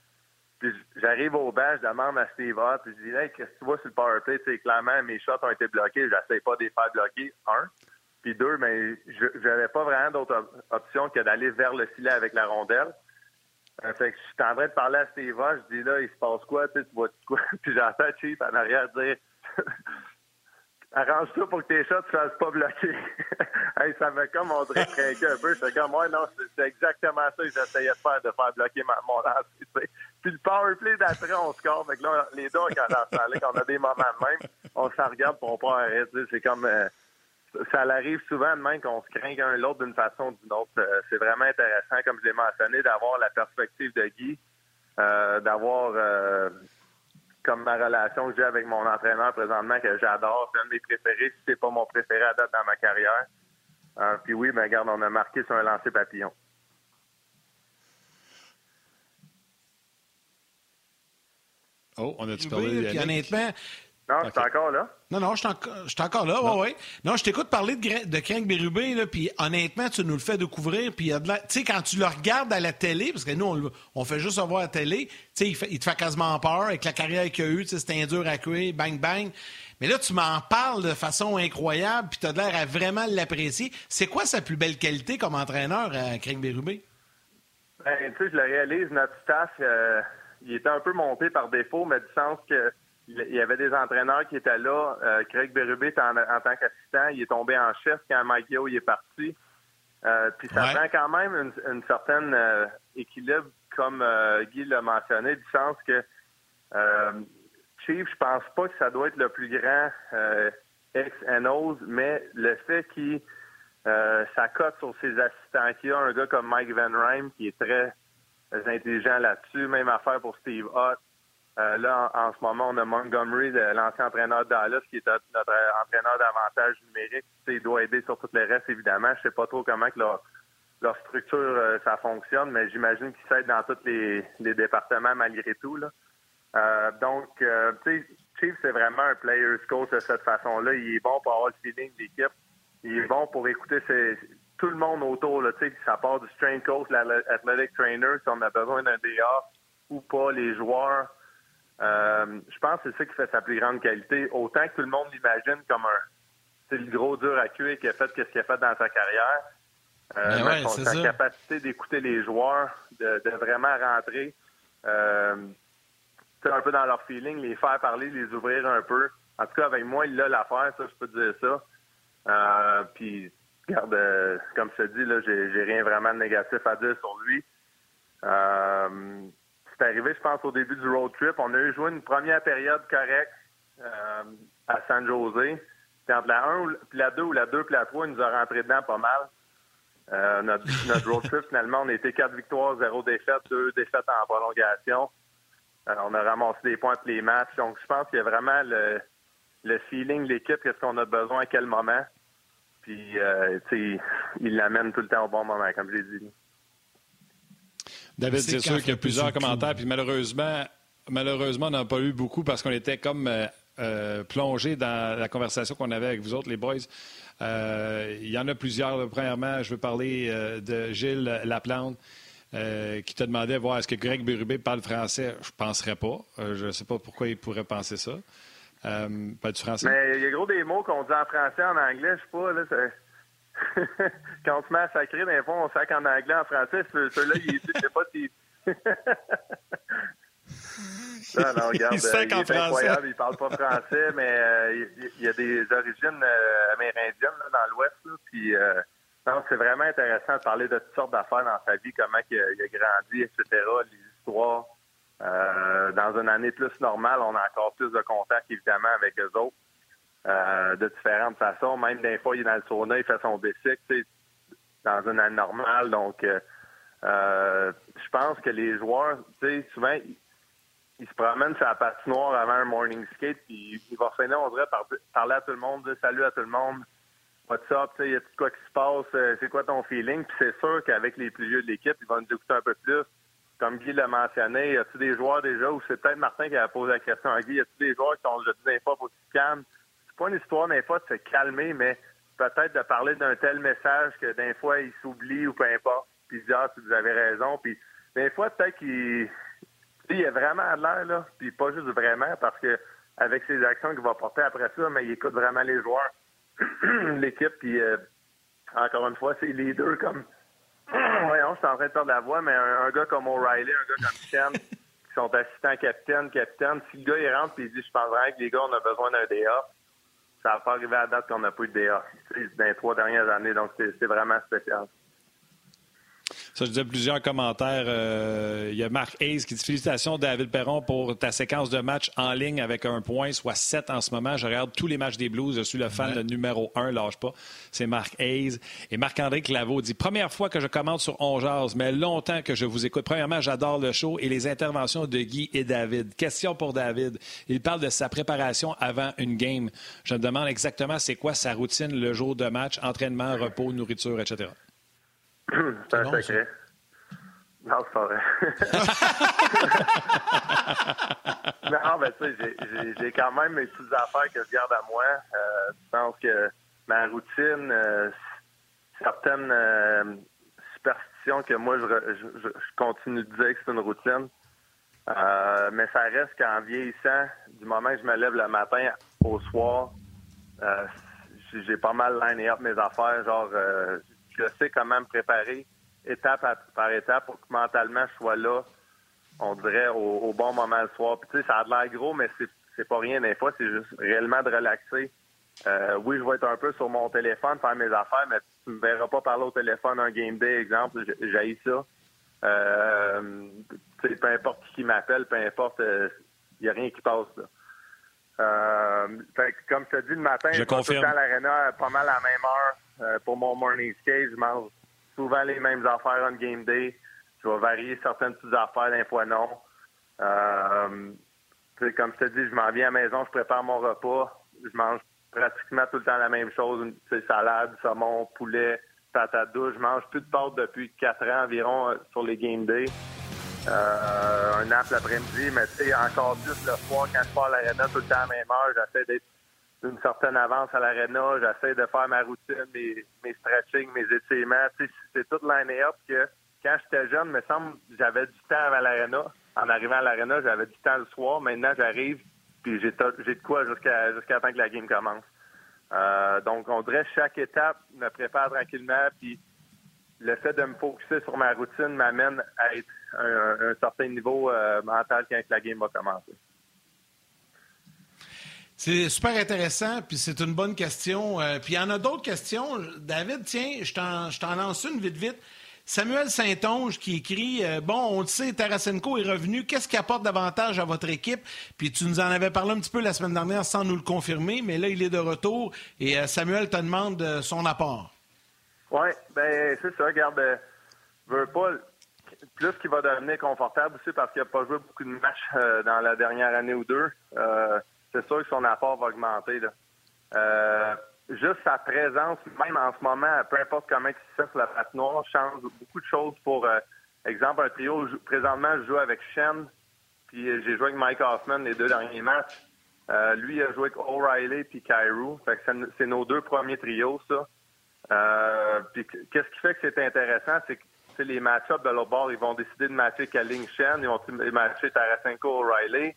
Puis j'arrive au banc, je demande à Steve puis je dis hey, qu'est-ce que tu vois sur le powerplay? Tu clairement, mes shots ont été bloqués, j'essaie pas de les faire bloquer, un. Puis deux, mais je n'avais pas vraiment d'autre option que d'aller vers le filet avec la rondelle. Euh, fait que je suis en train de parler à Steve je dis là, il se passe quoi, tu, sais, tu vois quoi? Puis j'entends Chief en arrière dire Arrange-toi pour que tes shots ne se fassent pas bloquer. hey, ça m'a comme on dirait craquer un peu. J'étais comme ouais, non, c'est exactement ça que j'essayais de faire, de faire bloquer ma, mon lancer. Puis le power play d'après, on score. Fait que là, les deux, quand on a des moments de même, on s'en regarde pour on pas arrêter. C'est comme euh, ça arrive souvent de même qu'on se craint un l'autre d'une façon ou d'une autre. Euh, c'est vraiment intéressant, comme je l'ai mentionné, d'avoir la perspective de Guy, euh, d'avoir euh, comme ma relation que j'ai avec mon entraîneur présentement que j'adore. C'est un de mes préférés, si c'est pas mon préféré à date dans ma carrière. puis oui, ben regarde, on a marqué sur un lancer papillon. Oh, on a-tu parlé honnêtement, non, je suis encore là. Non, non, je suis encore là, oui, oui. Non, je t'écoute parler de, de Craig Bérubé, puis honnêtement, tu nous le fais découvrir, puis Tu sais, quand tu le regardes à la télé, parce que nous, on, fait juste voir à la télé, tu sais, il, il, te fait quasiment peur avec la carrière qu'il a eue, c'était un dur à cuire, bang, bang. Mais là, tu m'en parles de façon incroyable, puis tu as l'air à vraiment l'apprécier. C'est quoi sa plus belle qualité comme entraîneur, à Craig Bérubé? Ben, tu sais, je le réalise, notre staff, euh, il était un peu monté par défaut, mais du sens que il y avait des entraîneurs qui étaient là. Euh, Craig Berube en, en tant qu'assistant. Il est tombé en chef quand Mike Yo est parti. Euh, puis ça prend quand même une, une certaine euh, équilibre, comme Guy l'a mentionné, du sens que Chief, je pense pas que ça doit être le plus grand ex and mais le fait qu'il s'accote sur ses assistants, qu'il y a un gars comme Mike Van Rhyme qui est très intelligent là-dessus, même affaire pour Steve Hutt. Euh, là, en, ce moment, on a Montgomery, l'ancien entraîneur de Dallas, qui est notre entraîneur d'avantage numérique. il doit aider sur tout le reste, évidemment. Je sais pas trop comment que leur, structure, euh, ça fonctionne, mais j'imagine qu'il s'aide dans tous les, départements malgré tout. Là. Euh, donc, tu sais, Chief, c'est vraiment un player's coach de cette façon-là. Il est bon pour avoir le feeling d'équipe. Il est bon pour écouter tout le monde autour. Là, ça part du strength coach, l'athletic trainer, si on a besoin d'un DA ou pas, les joueurs. Euh, je pense que c'est ça qui fait sa plus grande qualité. Autant que tout le monde l'imagine comme un c'est le gros dur à cuire qui a fait ce qu'il a fait dans sa carrière. Euh, ben sa capacité d'écouter les joueurs, de, vraiment rentrer euh, un peu dans leur feeling, les faire parler, les ouvrir un peu. En tout cas, avec moi, il a l'affaire, ça, je peux te dire ça. Euh, puis, regarde, comme je te dis, là, j'ai rien vraiment de négatif à dire sur lui. C'est arrivé, je pense, au début du road trip. On a eu joué une première période correcte euh, à San Jose. Puis entre la 1 puis la 2 ou la 2 puis la 3, il nous a rentré dedans pas mal. Euh, notre, road trip, finalement, on été 4 victoires, 0 défaites, 2 défaites en prolongation. Euh, on a ramassé des points tous les matchs. Donc, je pense qu'il y a vraiment le, le feeling de l'équipe, qu'est-ce qu'on a besoin à quel moment. Puis, tu sais, il l'amène tout le temps au bon moment, comme je l'ai dit. David, c'est sûr qu'il y a plusieurs commentaires, puis malheureusement, malheureusement, on n'a pas eu beaucoup parce qu'on était comme euh, euh, plongé dans la conversation qu'on avait avec vous autres, les boys. Euh, il y en a plusieurs. Premièrement, je veux parler de Gilles Laplante. qui te demandait voir est-ce que Greg Bérubé parle français. Je ne penserais pas. je ne sais pas pourquoi il pourrait penser ça. pas du français? Mais il y a gros des mots qu'on dit en français, en anglais, je sais pas. Là, Quand on se met à sacrer, des fois, on sac en anglais, en français. Celui-là, il est, je sais pas si. non, non, regarde, il, euh, il est incroyable, il parle pas français, mais euh, il, a des origines euh, amérindiennes dans l'Ouest. Puis, c'est vraiment intéressant de parler de toutes sortes d'affaires dans sa vie, comment il a, grandi, etc., l'histoire. dans une année plus normale, on a encore plus de contact, évidemment, avec eux autres. Euh, de différentes façons. Même des fois, il est dans le sauna, il fait son bicycle, dans une année normale. Donc, euh, euh, je pense que les joueurs, tu sais, souvent, ils, se promènent sur la patinoire avant un morning skate, puis il va finir, on dirait, par parler à tout le monde, dire salut à tout le monde. What's up, tu sais, y a tout quoi qui se passe, c'est quoi ton feeling? Puis c'est sûr qu'avec les plus vieux de l'équipe, ils vont nous écouter un peu plus. Comme Guy l'a mentionné, y a-tu des joueurs déjà, ou c'est peut-être Martin qui a posé la question à Guy, y a-tu des joueurs qui ont dit des fois, faut que C'est pas une histoire des fois de se calmer, mais peut-être de parler d'un tel message que des fois, il s'oublie ou peu importe puis il dit Ah, vous avez raison. Puis des fois, peut-être qu'il il a vraiment l'air, là, puis pas juste vraiment, parce que avec ses actions qu'il va porter après ça, mais il écoute vraiment les joueurs, l'équipe, puis euh, encore une fois, c'est les deux comme voyons, je suis en train de perdre la voix, mais un, gars comme O'Reilly, un gars comme Ken, qui sont assistants capitaine, capitaine, si le gars il rentre et il dit je pense vraiment que les gars, on a besoin d'un DA, ça va pas arriver à la date qu'on n'a pas eu de DA dans les trois dernières années, donc c'est vraiment spécial. Ça, je disais plusieurs commentaires. Euh, il y a Marc Hayes qui dit Félicitations, David Perron, pour ta séquence de match en ligne avec un point, soit sept en ce moment. Je regarde tous les matchs des Blues. Je suis le fan numéro un, lâche pas. C'est Marc Hayes. Et Marc-André Claveau dit Première fois que je commente sur On mais longtemps que je vous écoute. Premièrement, j'adore le show et les interventions de Guy et David. Question pour David. Il parle de sa préparation avant une game. Je me demande exactement c'est quoi sa routine le jour de match, entraînement, repos, nourriture, etc. c'est un secret. Non, c'est pas vrai. non, mais tu sais, j'ai quand même mes petites affaires que je garde à moi. Euh, je pense que ma routine, euh, certaines euh, superstitions que moi, je, continue de dire que c'est une routine. mais ça reste qu'en vieillissant, du moment que je me lève le matin au soir, j'ai pas mal line up mes affaires. Genre, je sais comment me préparer étape par étape pour que mentalement je sois là, on dirait, au, bon moment le soir. Puis tu sais, ça a l'air gros, mais c'est, pas rien des fois, c'est juste réellement de relaxer. Euh, oui, je vais être un peu sur mon téléphone, faire mes affaires, mais tu me verras pas parler au téléphone un game day, exemple, j'ai ça. Euh, peu importe qui m'appelle, peu importe, il euh, n'y a rien qui passe là. Euh, comme je te dis le matin, je, suis tout à l'aréna pas mal à la même heure. Euh, pour mon morning skate, je mange souvent les mêmes affaires on game day. Je vais varier certaines petites affaires, d'un fois non. Euh, comme je te dis, je m'en viens à la maison, je prépare mon repas. Je mange pratiquement tout le temps la même chose. Une salade, saumon, poulet, patate douce. Je mange plus de pâtes depuis quatre ans environ euh, sur les game day. un nap l'après-midi, mais tu sais, encore plus le soir, quand je pars à l'aréna tout le temps à la même heure, j'essaie d'être une certaine avance à l'aréna. J'essaie de faire ma routine, mes, mes stretching, mes étirements. c'est toute line-up que quand j'étais jeune, me semble j'avais du temps à l'aréna. En arrivant à l'aréna, j'avais du temps le soir. Maintenant, j'arrive, puis j'ai de quoi jusqu'à jusqu'à temps que la game commence. Euh, donc, on dirait chaque étape me prépare tranquillement, puis le fait de me focuser sur ma routine m'amène à être un, un certain niveau euh, mental quand la game va commencer. C'est super intéressant, puis c'est une bonne question. Euh, puis il y en a d'autres questions. David, tiens, je t'en lance une vite, vite. Samuel Saint-Onge qui écrit euh, Bon, on le sait, Tarasenko est revenu. Qu'est-ce qui apporte davantage à votre équipe Puis tu nous en avais parlé un petit peu la semaine dernière sans nous le confirmer, mais là, il est de retour et euh, Samuel te demande son apport. Oui, ben c'est ça. Regarde, veut pas plus qu'il va devenir confortable aussi parce qu'il n'a pas joué beaucoup de matchs dans la dernière année ou deux c'est sûr que son apport va augmenter. Euh, juste sa présence, même en ce moment, peu importe comment il se fait sur la patinoire, change beaucoup de choses pour, euh, exemple, un trio. Présentement, je joue avec Shen, puis j'ai joué avec Mike Hoffman les deux derniers matchs. Euh, lui a joué avec O'Reilly puis Cairo. c'est nos deux premiers trios, ça. qu'est-ce qui fait que c'est intéressant, c'est que les match-ups de l'autre bord, ils vont décider de matcher Kaling Shen, ils vont matcher Tarasenko O'Reilly.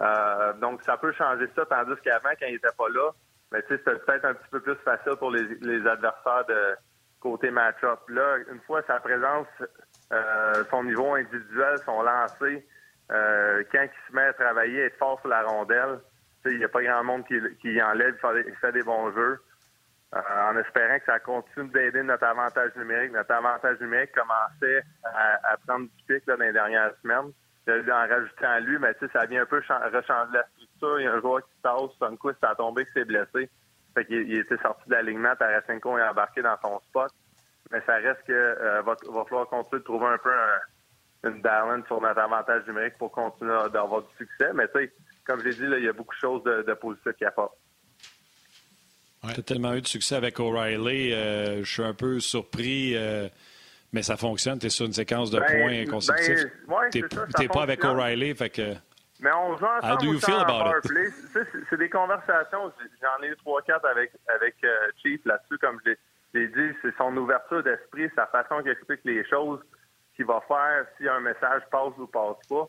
Euh, donc, ça peut changer ça, tandis qu'avant, quand il n'était pas là, mais tu sais, c'était peut-être un petit peu plus facile pour les, adversaires de côté match-up. Là, une fois sa présence, euh, son niveau individuel, son lancé, euh, quand il se met à travailler, être fort sur la rondelle, il n'y a pas grand monde qui, qui enlève, il fait, des bons jeux. en espérant que ça continue d'aider notre avantage numérique. Notre avantage numérique commençait à prendre du pic dans les dernières semaines en rajoutant lui, mais tu sais, ça vient un peu rechanger la structure il y a un joueur qui se tasse, Sunquist a tombé, qui s'est blessé. Fait qu'il il était sorti de l'alignement, Tarasenko est embarqué dans son spot. Mais ça reste que euh, va, va falloir continuer de trouver un peu une balance sur notre avantage numérique pour continuer d'avoir du succès. Mais tu sais, comme je l'ai dit, là, il y a beaucoup de choses de, de positif qui apportent. Tu as tellement eu de succès avec O'Reilly. Euh, je suis un peu surpris, euh, mais ça fonctionne. Tu es sur une séquence de Ben, points consécutifs. ben, ouais, tu n'es pas avec. O'Reilly, fait que... Mais on joue ensemble How do you feel about it? C'est des conversations. J'en ai eu trois, quatre avec, avec euh, Chief là-dessus, comme je l'ai- dit. C'est son ouverture d'esprit, sa façon qu'il explique les choses, qu'il va faire si un message passe ou passe pas.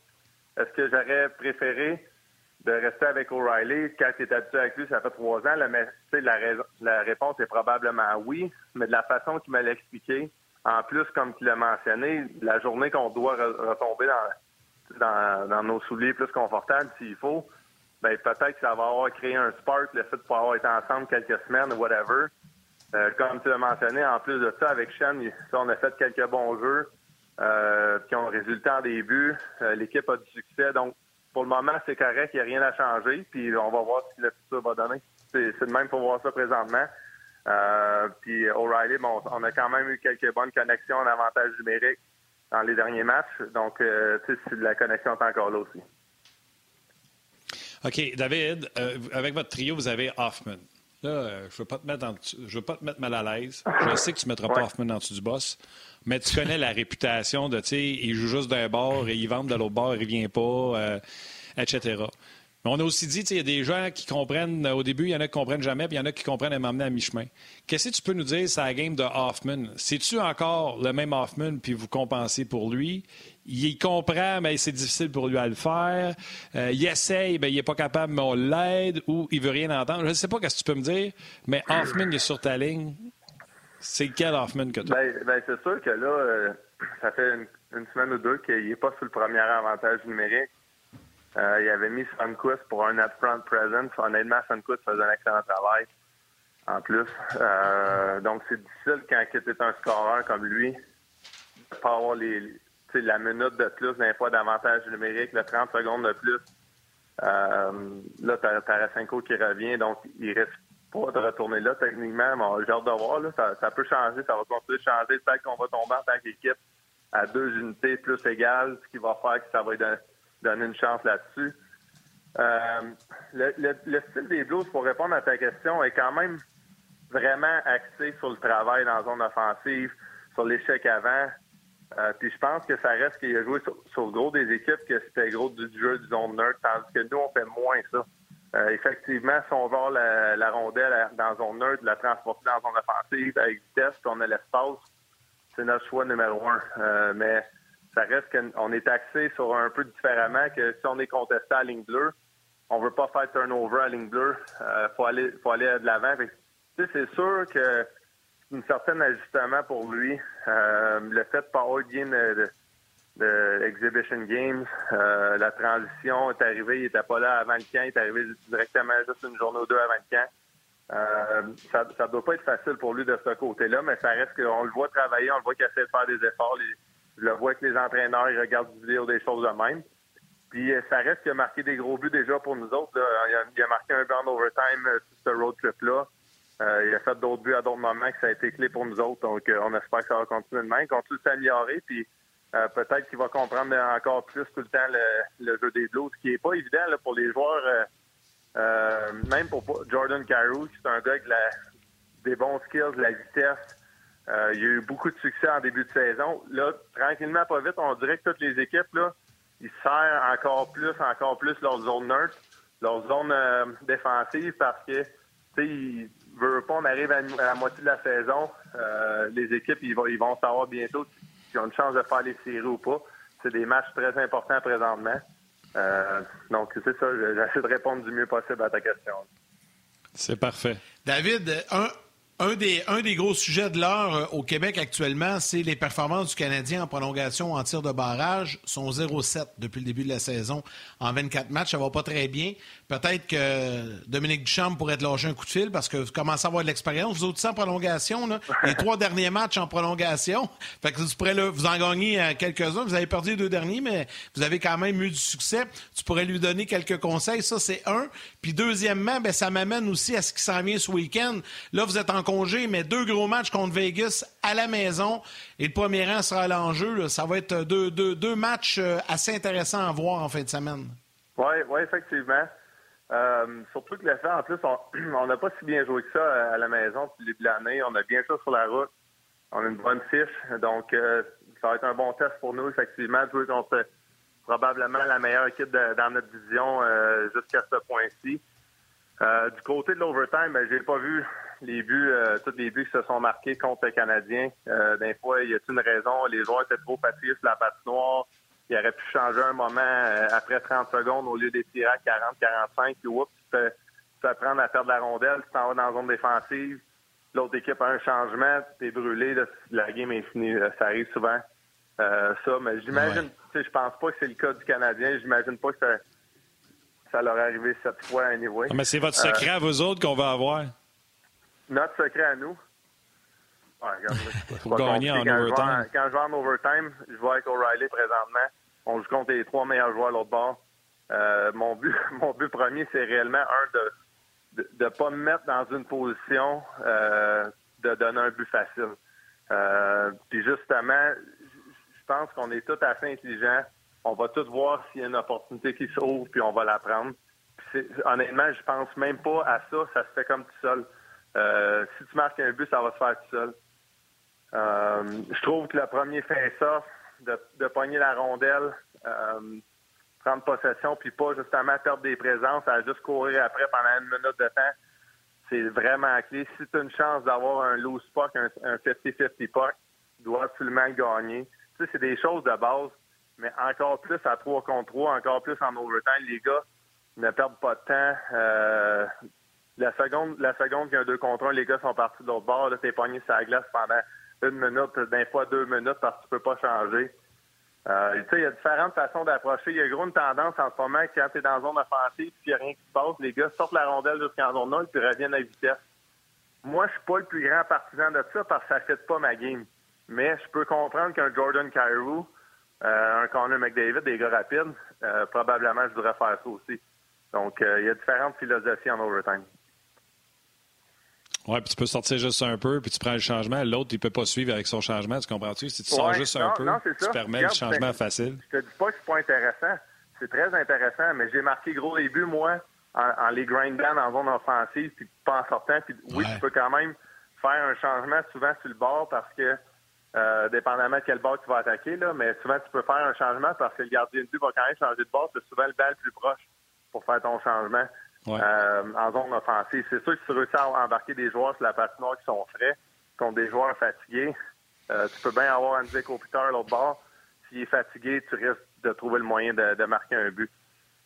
Est-ce que j'aurais préféré de rester avec O'Reilly quand tu es habitué avec lui, ça fait trois ans? la, raison- la réponse est probablement oui, mais de la façon qu'il me l'a expliqué, en plus, comme tu l'as mentionné, la journée qu'on doit re- retomber dans, nos souliers plus confortables s'il faut, ben peut-être que ça va avoir créé un spark, le fait de pouvoir être ensemble quelques semaines ou whatever. Euh, comme tu l'as mentionné, en plus de ça, avec Shen, on a fait quelques bons jeux euh, qui ont résulté en début. Euh, L'équipe a du succès. Donc, pour le moment, c'est correct, il n'y a rien à changer. Puis on va voir ce que le futur va donner. C'est de même pour voir ça présentement. Euh, puis O'Reilly, bon, on a quand même eu quelques bonnes connexions en avantage numérique dans les derniers matchs. Donc, euh, tu sais, la connexion est encore là aussi. OK, David, euh, avec votre trio, vous avez Hoffman. Là, je ne veux pas te mettre en dessous- je veux pas te mettre mal à l'aise. Je sais que tu ne mettras pas. Hoffman en dessous du boss, mais tu connais la réputation de, tu sais, il joue juste d'un bord et il vend de l'autre bord, il vient pas, euh, etc. Mais on a aussi dit, il y a des gens qui comprennent euh, au début, il y en a qui comprennent jamais, puis il y en a qui comprennent à m'emmener à mi-chemin. Qu'est-ce que tu peux nous dire sur la game de Hoffman? C'est-tu encore le même Hoffman, puis vous compensez pour lui? Il comprend, mais c'est difficile pour lui à le faire. Euh, il essaye, ben, il n'est pas capable, mais on l'aide, ou il veut rien entendre. Je ne sais pas ce que tu peux me dire, mais Hoffman il est sur ta ligne. C'est quel Hoffman que tu as? Ben, ben c'est sûr que là, euh, ça fait une, une semaine ou deux qu'il n'est pas sur le premier avantage numérique. Euh, il avait mis Sunquist pour un upfront presence. Honnêtement, Sunquist faisait un excellent travail. En plus. Euh, donc, c'est difficile quand tu es un scoreur comme lui de pas avoir les, tu la minute de plus, d'un fois d'avantage numérique, le 30 secondes de plus. Euh, là, t'as Tarasenko qui revient, donc il risque pas de retourner là techniquement. Mais j'ai hâte de voir. Là, ça, ça peut changer, ça va continuer de changer. Peut-être qu'on va tomber en tant qu'équipe à deux unités plus égales, ce qui va faire que ça va lui don- donner une chance là-dessus. Euh, le, le- le style des Blues, pour répondre à ta question, est quand même vraiment axé sur le travail dans la zone offensive, sur l'échec avant. Euh, puis je pense que ça reste qu'il a joué sur, le gros des équipes, que c'était gros du jeu du zone neutre, tandis que nous, on fait moins ça. Euh, effectivement, si on va la, la rondelle dans la zone neutre, la transporter dans la zone offensive avec vitesse, puis on a l'espace, c'est notre choix numéro un. Mais ça reste qu'on est axé sur un peu différemment que si on est contesté à ligne bleue, on veut pas faire turnover à ligne bleue. Euh, faut aller, faut aller de l'avant. C'est sûr que un certain ajustement pour lui. Euh, le fait de pas game de, Exhibition Games, euh, la transition est arrivée, il était pas là avant le camp, il est arrivé directement juste une journée ou deux avant le camp. Euh, ça, ça doit pas être facile pour lui de ce côté-là, mais ça reste qu'on le voit travailler, on le voit qu'il essaie de faire des efforts. Je le vois que les entraîneurs, ils regardent des vidéos, des choses de même. Puis euh, ça reste qu'il a marqué des gros buts déjà pour nous autres. Il, a, marqué un but en overtime euh, sur ce road trip-là. Euh, il a fait d'autres buts à d'autres moments que ça a été clé pour nous autres. Donc, on espère que ça va continuer de même, continue de s'améliorer. Puis, peut-être qu'il va comprendre encore plus tout le temps le, jeu des Blues, ce qui n'est pas évident pour les joueurs, même pour Jordan Carew, qui est un gars avec la- des bons skills, de la vitesse. Euh, il y a eu beaucoup de succès en début de saison. Là, tranquillement, pas vite, on dirait que toutes les équipes, là, ils serrent encore plus, encore plus leur zone neutre, leur zone euh, défensive parce que, tu sais, ils veulent pas, on arrive à, à la moitié de la saison, euh, les équipes, ils vont, ils vont savoir bientôt s'ils ont une chance de faire les séries ou pas. C'est des matchs très importants présentement. Euh, donc, c'est ça, j'essaie de répondre du mieux possible à ta question. C'est parfait. David, un, Un des, un des gros sujets de l'heure euh, au Québec actuellement, c'est les performances du Canadien en prolongation en tir de barrage. sont 0-7 depuis le début de la saison en 24 matchs. Ça va pas très bien. Peut-être que Dominique Duchamp pourrait te lâcher un coup de fil parce que vous commencez à avoir de l'expérience. Vous autres, en prolongation, là, les trois derniers matchs en prolongation. Fait que vous pourrez vous en gagner euh, quelques-uns. Vous avez perdu les deux derniers, mais vous avez quand même eu du succès. Tu pourrais lui donner quelques conseils. Ça, c'est un. Puis deuxièmement, ben, ça m'amène aussi à ce qui s'en vient ce week-end. Là, vous êtes en congé, mais deux gros matchs contre Vegas à la maison. Et le premier rang sera à l'enjeu. Ça va être deux, deux, deux, matchs euh, assez intéressants à voir en fin de semaine. Oui, ouais, effectivement. Euh, surtout que le en plus, on n'a pas si bien joué que ça euh, à la maison depuis début de l'année. On a bien ça sur la route. On a une bonne fiche. Donc, ça va être un bon test pour nous, effectivement, de jouer contre probablement la meilleure équipe dans notre division jusqu'à ce point-ci. du côté de l'overtime, ben, j'ai pas vu les buts, euh, tous les buts qui se sont marqués contre les Canadiens. Euh, D'un fois, il y a une raison? Les joueurs étaient trop sur la patinoire. Il aurait pu changer un moment euh, après 30 secondes au lieu d'étirer à 40-45. Puis, oups, tu te prendre à perdre la rondelle. Tu t'en vas dans la zone défensive. L'autre équipe a un changement. Tu es brûlé. la game est finie. Ça arrive souvent. Euh, ça, mais j'imagine, sais, je pense pas que c'est le cas du Canadien. J'imagine pas que ça, ça leur est arrivé cette fois à un niveau. Mais c'est votre secret à vous autres qu'on va avoir. Notre secret à nous. Ouais, Pour gagner en quand overtime. Je quand je vais en overtime, je vois avec O'Reilly présentement. On joue contre les trois meilleurs joueurs à l'autre bord. Euh, mon but, mon but premier, c'est réellement un de de ne pas me mettre dans une position euh, de donner un but facile. Euh, puis justement, je pense qu'on est tout assez intelligents. On va tout voir s'il y a une opportunité qui s'ouvre, puis on va la prendre. honnêtement, je pense même pas à ça. Ça se fait comme tout seul. Euh, si tu marques un but, ça va se faire tout seul. Euh, je trouve que le premier fait ça, de, de pogner la rondelle, euh, prendre possession, puis pas justement perdre des présences, à juste courir après pendant une minute de temps, c'est vraiment clé. Si tu as une chance d'avoir un loose puck, un 50-50 puck, tu dois absolument gagner. Tu sais, c'est des choses de base, mais encore plus à 3 contre 3, encore plus en overtime, les gars ne perdent pas de temps. La seconde, la seconde qu'il y a un 2 contre 1, les gars sont partis de l'autre bord. Là, t'es pogné sur la glace pendant une minute, d'un fois deux minutes parce que tu peux pas changer. Euh, il y a différentes façons d'approcher. Il y a gros une tendance en ce moment quand tu es dans zone offensive puis il n'y a rien qui se passe, les gars sortent la rondelle jusqu'en zone 1 puis reviennent à vitesse. Moi, je suis pas le plus grand partisan de ça parce que ça ne fait pas ma game. Mais je peux comprendre qu'un Jordan Cairo, euh, un Connor McDavid, des gars rapides, euh, probablement je devrais faire ça aussi. Donc, il y a différentes philosophies en overtime. Oui, puis tu peux sortir juste un peu, puis tu prends le changement. L'autre, il peut pas suivre avec son changement. Tu comprends-tu? Si tu sors juste un peu, tu permets le changement facile. Je te dis pas que c'est pas intéressant. C'est très intéressant, mais j'ai marqué gros début, moi, en, les grindant en zone offensive, puis pas en sortant. Puis oui, tu peux quand même faire un changement souvent sur le bord parce que, euh, dépendamment de quel bord tu vas attaquer, là, mais souvent tu peux faire un changement parce que le gardien de but va quand même changer de bord. C'est souvent le bal plus proche pour faire ton changement. Euh, en zone offensive. C'est sûr que si tu réussis à embarquer des joueurs sur la patinoire qui sont frais, contre des joueurs fatigués, euh, tu peux bien avoir un Kopitar à l'autre bord. S'il est fatigué, tu risques de trouver le moyen de, marquer un but.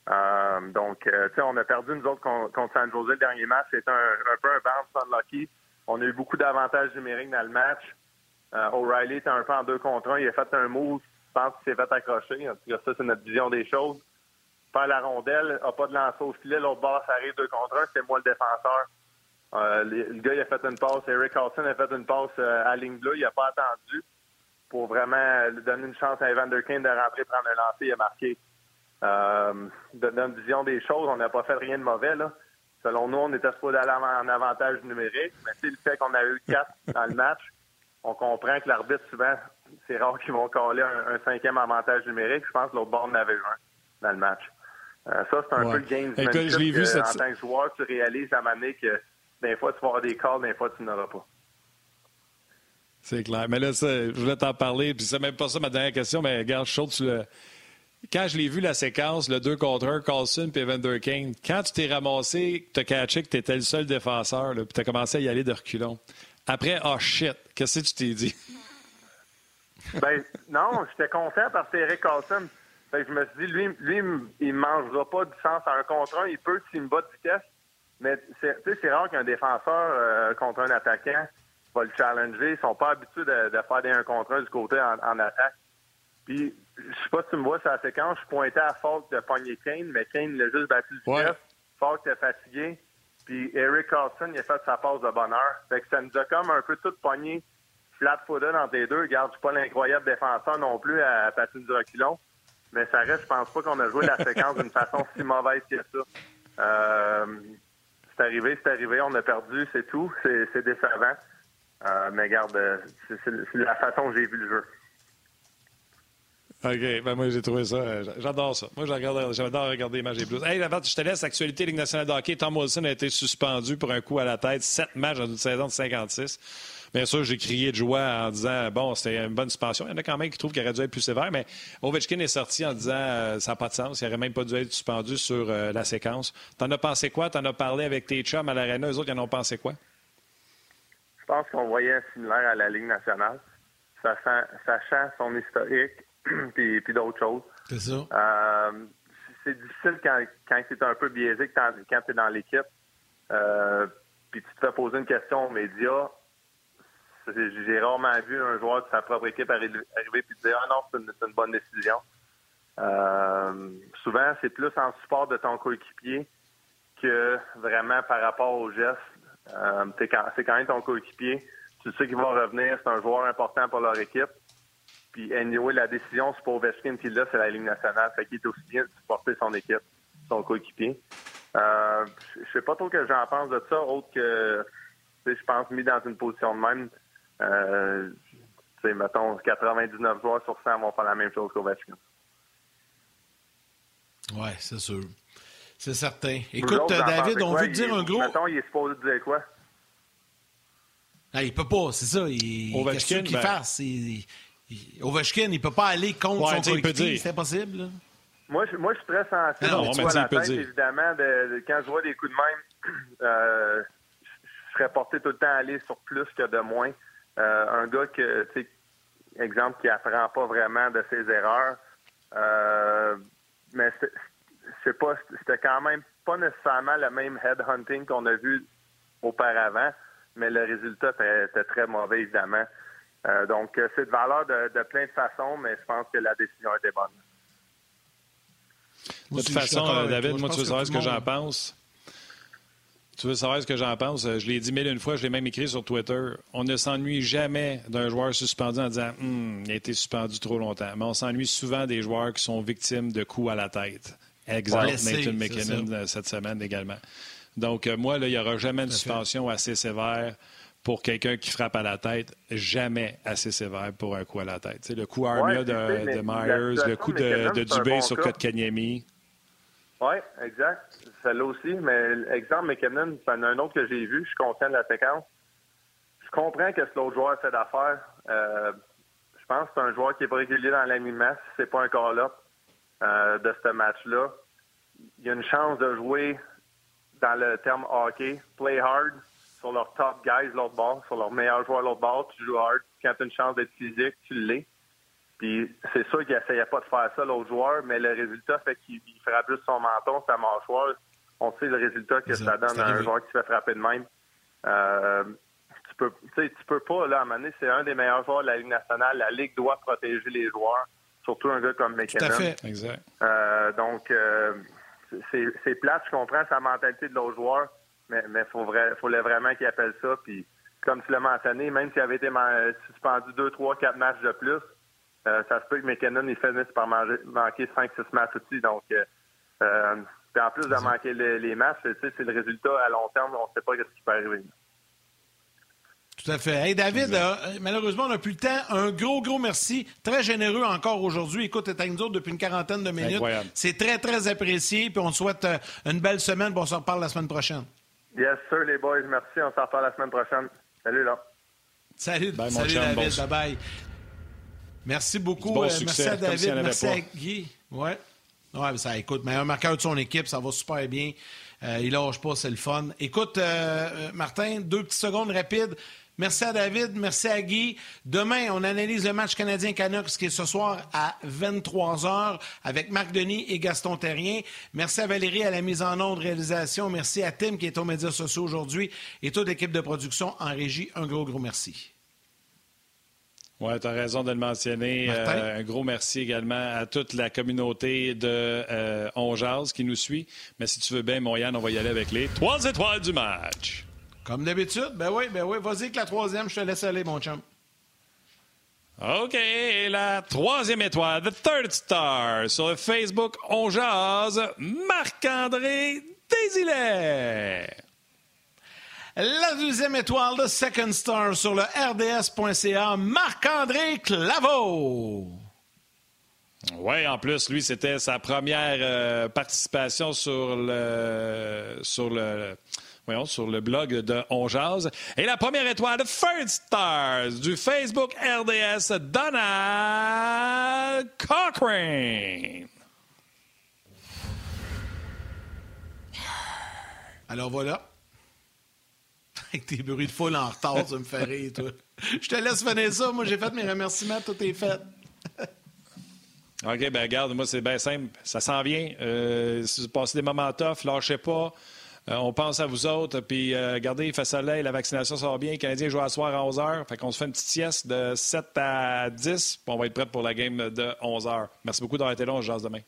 Euh, donc, tu sais, on a perdu nous autres contre, San Jose le dernier match. C'était un, peu un bounce unlucky. On a eu beaucoup d'avantages numériques dans le match. O'Reilly était un peu en deux contre un. Il a fait un move. Je pense qu'il s'est fait accrocher. En tout cas, ça, c'est notre vision des choses perd la rondelle, a pas de lancer au filet, l'autre bord, ça arrive deux contre un, c'est moi le défenseur. Euh, le, gars, il a fait une passe, Eric Carlson a fait une passe euh, à ligne bleue, il a pas attendu pour vraiment lui donner une chance à Evander Kane de rentrer, prendre un lancer, il a marqué. Euh, de notre vision des choses, on n'a pas fait rien de mauvais. Là. Selon nous, on était supposé aller en avantage numérique, mais c'est le fait qu'on a eu quatre dans le match, on comprend que l'arbitre, souvent, c'est rare qu'ils vont coller un, cinquième avantage numérique. Je pense que l'autre bord en avait eu un dans le match. Euh, ça, c'est un peu le game je l'ai vu En tant que joueur, tu réalises à manière que des fois, tu vas avoir des calls, des fois, tu n'auras pas. C'est clair. Mais là, je voulais t'en parler, puis c'est même pas ça ma dernière question, mais regarde, chaud, tu le... Quand je l'ai vu, la séquence, le 2 contre 1, Carlson puis Evander Kane, quand tu t'es ramassé, tu as catché que tu étais le seul défenseur, puis tu as commencé à y aller de reculons. Après, oh shit, qu'est-ce que tu t'es dit? ben, non, j'étais content parce que Eric Carlson je me suis dit, lui, lui il ne mangera pas du sens à un contre un. Il peut s'il me bat de vitesse, Mais c'est rare qu'un défenseur euh, contre un attaquant va le challenger. Ils sont pas habitués de, faire des 1 contre 1 du côté en, attaque. Puis, je sais pas si tu me vois sur la séquence, je pointais à Falk de pogner Kane, mais Kane l'a juste battu du ouais. Falk était fatigué. Puis Eric Carlson, il a fait sa passe de bonheur. Fait que ça nous a comme un peu tout pogné flat-footed entre les deux. Regarde, je suis pas l'incroyable défenseur non plus à, patiner du reculon. Mais ça reste, je pense pas qu'on a joué la séquence d'une façon si mauvaise que ça. Euh, c'est arrivé, c'est arrivé, on a perdu, c'est tout. C'est décevant. Euh, mais regarde, c'est la façon que j'ai vu le jeu. OK. Ben moi, j'ai trouvé ça. Euh, j'adore ça. Moi, j'adore regarder les matchs des Blues. Hey, avant, je te laisse. Actualité Ligue nationale de hockey. Tom Wilson a été suspendu pour un coup à la tête. Sept matchs dans une saison de 56. Bien sûr, j'ai crié de joie en disant bon, c'était une bonne suspension. Il y en a quand même qui trouvent qu'il aurait dû être plus sévère, mais Ovechkin est sorti en disant euh, ça n'a pas de sens. Il n'aurait même pas dû être suspendu sur euh, la séquence. T'en as pensé quoi? T'en as parlé avec tes chums à l'aréna? Eux autres, ils en ont pensé quoi? Je pense qu'on voyait un similaire à la Ligue nationale. Sachant son historique, puis, puis d'autres choses. C'est ça. Euh, c'est difficile quand, quand tu es un peu biaisé, quand, tu es dans l'équipe, euh, puis tu te fais poser une question aux médias. J'ai rarement vu un joueur de sa propre équipe arriver et dire Ah non, c'est une, bonne décision. Euh, souvent, c'est plus en support de ton coéquipier que vraiment par rapport au geste. c'est quand même ton coéquipier. Tu sais qu'il va revenir, c'est un joueur important pour leur équipe. Puis, anyway, la décision, c'est pour Ovechkin qui là, c'est la Ligue nationale. Fait qu'il est aussi bien de supporter son équipe, son coéquipier. Euh, je sais pas trop que j'en pense de ça, autre que, je pense, mis dans une position de même, euh, mettons, 99 joueurs sur 100 vont faire la même chose qu'Ovechkin. Oui, c'est sûr. C'est certain. Écoute, David, on veut te dire un gros. Mettons, il est supposé dire quoi? Ah, il peut pas, c'est ça. Il... Ovechkin, qu'il ben... fasse? Il... Ovechkin, il peut pas aller contre son coéquipier. C'est impossible. Moi je, moi, je suis très sensible non, non, la tête, évidemment. De, quand je vois des coups de même, euh, je serais porté tout le temps à aller sur plus que de moins. Euh, un gars que, tu sais, exemple, qui apprend pas vraiment de ses erreurs. Euh, mais c'est pas, c'était quand même pas nécessairement le même headhunting qu'on a vu auparavant, mais le résultat était très mauvais, évidemment. Euh, donc, c'est de valeur de, plein de façons, mais je pense que la décision était bonne. De toute façon, David, moi, tu savoir ce que j'en pense? Tu veux savoir ce que j'en pense? Je l'ai dit mille une fois, je l'ai même écrit sur Twitter. On ne s'ennuie jamais d'un joueur suspendu en disant hum, il a été suspendu trop longtemps. Mais on s'ennuie souvent des joueurs qui sont victimes de coups à la tête. Exemple, Nathan McKinnon cette semaine également. Donc, moi, là, il n'y aura jamais une suspension assez sévère pour quelqu'un qui frappe à la tête, jamais assez sévère pour un coup à la tête. le coup Armia de, Myers, le coup de, de Dubé sur Kotkaniemi. Oui, exact. Celle-là aussi. Mais exemple, McKinnon, c'est un autre que j'ai vu. Je suis content de la séquence. Je comprends que ce l'autre joueur fait d'affaires. Euh, je pense que c'est un joueur qui est pas régulier dans l'animation. Si c'est pas un call-up euh, de ce match-là, il y a une chance de jouer dans le terme hockey, play hard, sur leur top guys l'autre bord, sur leur meilleur joueur l'autre bord, tu joues hard. Quand tu as une chance d'être physique, tu l'es. Puis c'est sûr qu'il essayait pas de faire ça l'autre joueur, mais le résultat fait qu'il frappe juste son menton, sa mâchoire. On sait le résultat que ça, donne à un joueur qui se fait frapper de même. Euh, tu peux, tu peux pas, là, à un moment donné, c'est un des meilleurs joueurs de la Ligue nationale. La Ligue doit protéger les joueurs, surtout un gars comme McKinnon. Tout à fait. Exact. Euh, donc, euh, c'est plate, je comprends sa mentalité de l'autre joueur mais il faut fallait vraiment qu'il appelle ça. Puis, comme tu l'as mentionné, même s'il avait été suspendu 2, 3, 4 matchs de plus, ça se peut que McKinnon il finisse par manquer 5-6 matchs aussi. Donc, euh, euh en plus de manquer les, matchs, c'est le résultat à long terme, on ne sait pas ce qui peut arriver. Tout à fait. Hey David, euh, malheureusement, on n'a plus le temps. Un gros, gros merci. Très généreux encore aujourd'hui. Écoute, tu es avec nous depuis une quarantaine de minutes. C'est très, très apprécié. Puis on souhaite une belle semaine. Puis on se reparle la semaine prochaine. Yes, sir, les boys. Merci. On s'en reparle la semaine prochaine. Salut, là. Salut, salut David. bye-bye. Merci beaucoup. Euh, merci à David. Merci, à Guy. Ouais. Ouais, ça, écoute, mais un marqueur de son équipe, ça va super bien. Euh, il lâche pas, c'est le fun. Écoute, euh, Martin, deux petites secondes rapides. Merci à David. Merci à Guy. Demain, on analyse le match canadien-Canucks qui est ce soir à 23h avec Marc Denis et Gaston Terrien. Merci à Valérie à la mise en onde, réalisation. Merci à Tim qui est aux médias sociaux aujourd'hui et toute l'équipe de production en régie. Un gros, gros merci. Oui, tu as raison de le mentionner. Euh, un gros merci également à toute la communauté de euh, qui nous suit. Mais si tu veux bien, mon Yann, on va y aller avec les trois étoiles du match. Comme d'habitude, ben oui, ben oui. Vas-y avec la troisième, je te laisse aller, mon chum. OK, la troisième étoile, The Third Star, sur le Facebook On Marc-André Désilet. La deuxième étoile de Second Star sur le RDS.ca, Marc-André Claveau. Oui, en plus, lui, c'était sa première euh, participation sur le, sur le, voyons, sur le blog de On Et la première étoile de Third Stars du Facebook RDS, Donald Cochrane. Alors voilà. Avec tes bruits de foule en retard, ça me fait rire, toi. Je te laisse finir ça. Moi, j'ai fait mes remerciements, tout est fait. OK, ben regarde, moi, c'est bien simple. Ça s'en vient. Euh, si vous passez des moments tough, lâchez pas. Euh, on pense à vous autres. Puis, euh, regardez, il fait soleil, la vaccination sort bien. Les Canadiens jouent à soir à 11 h. Fait qu'on se fait une petite sieste de 7 à 10. Puis on va être prêt pour la game de 11 h. Merci beaucoup d'avoir été là. On se jase demain.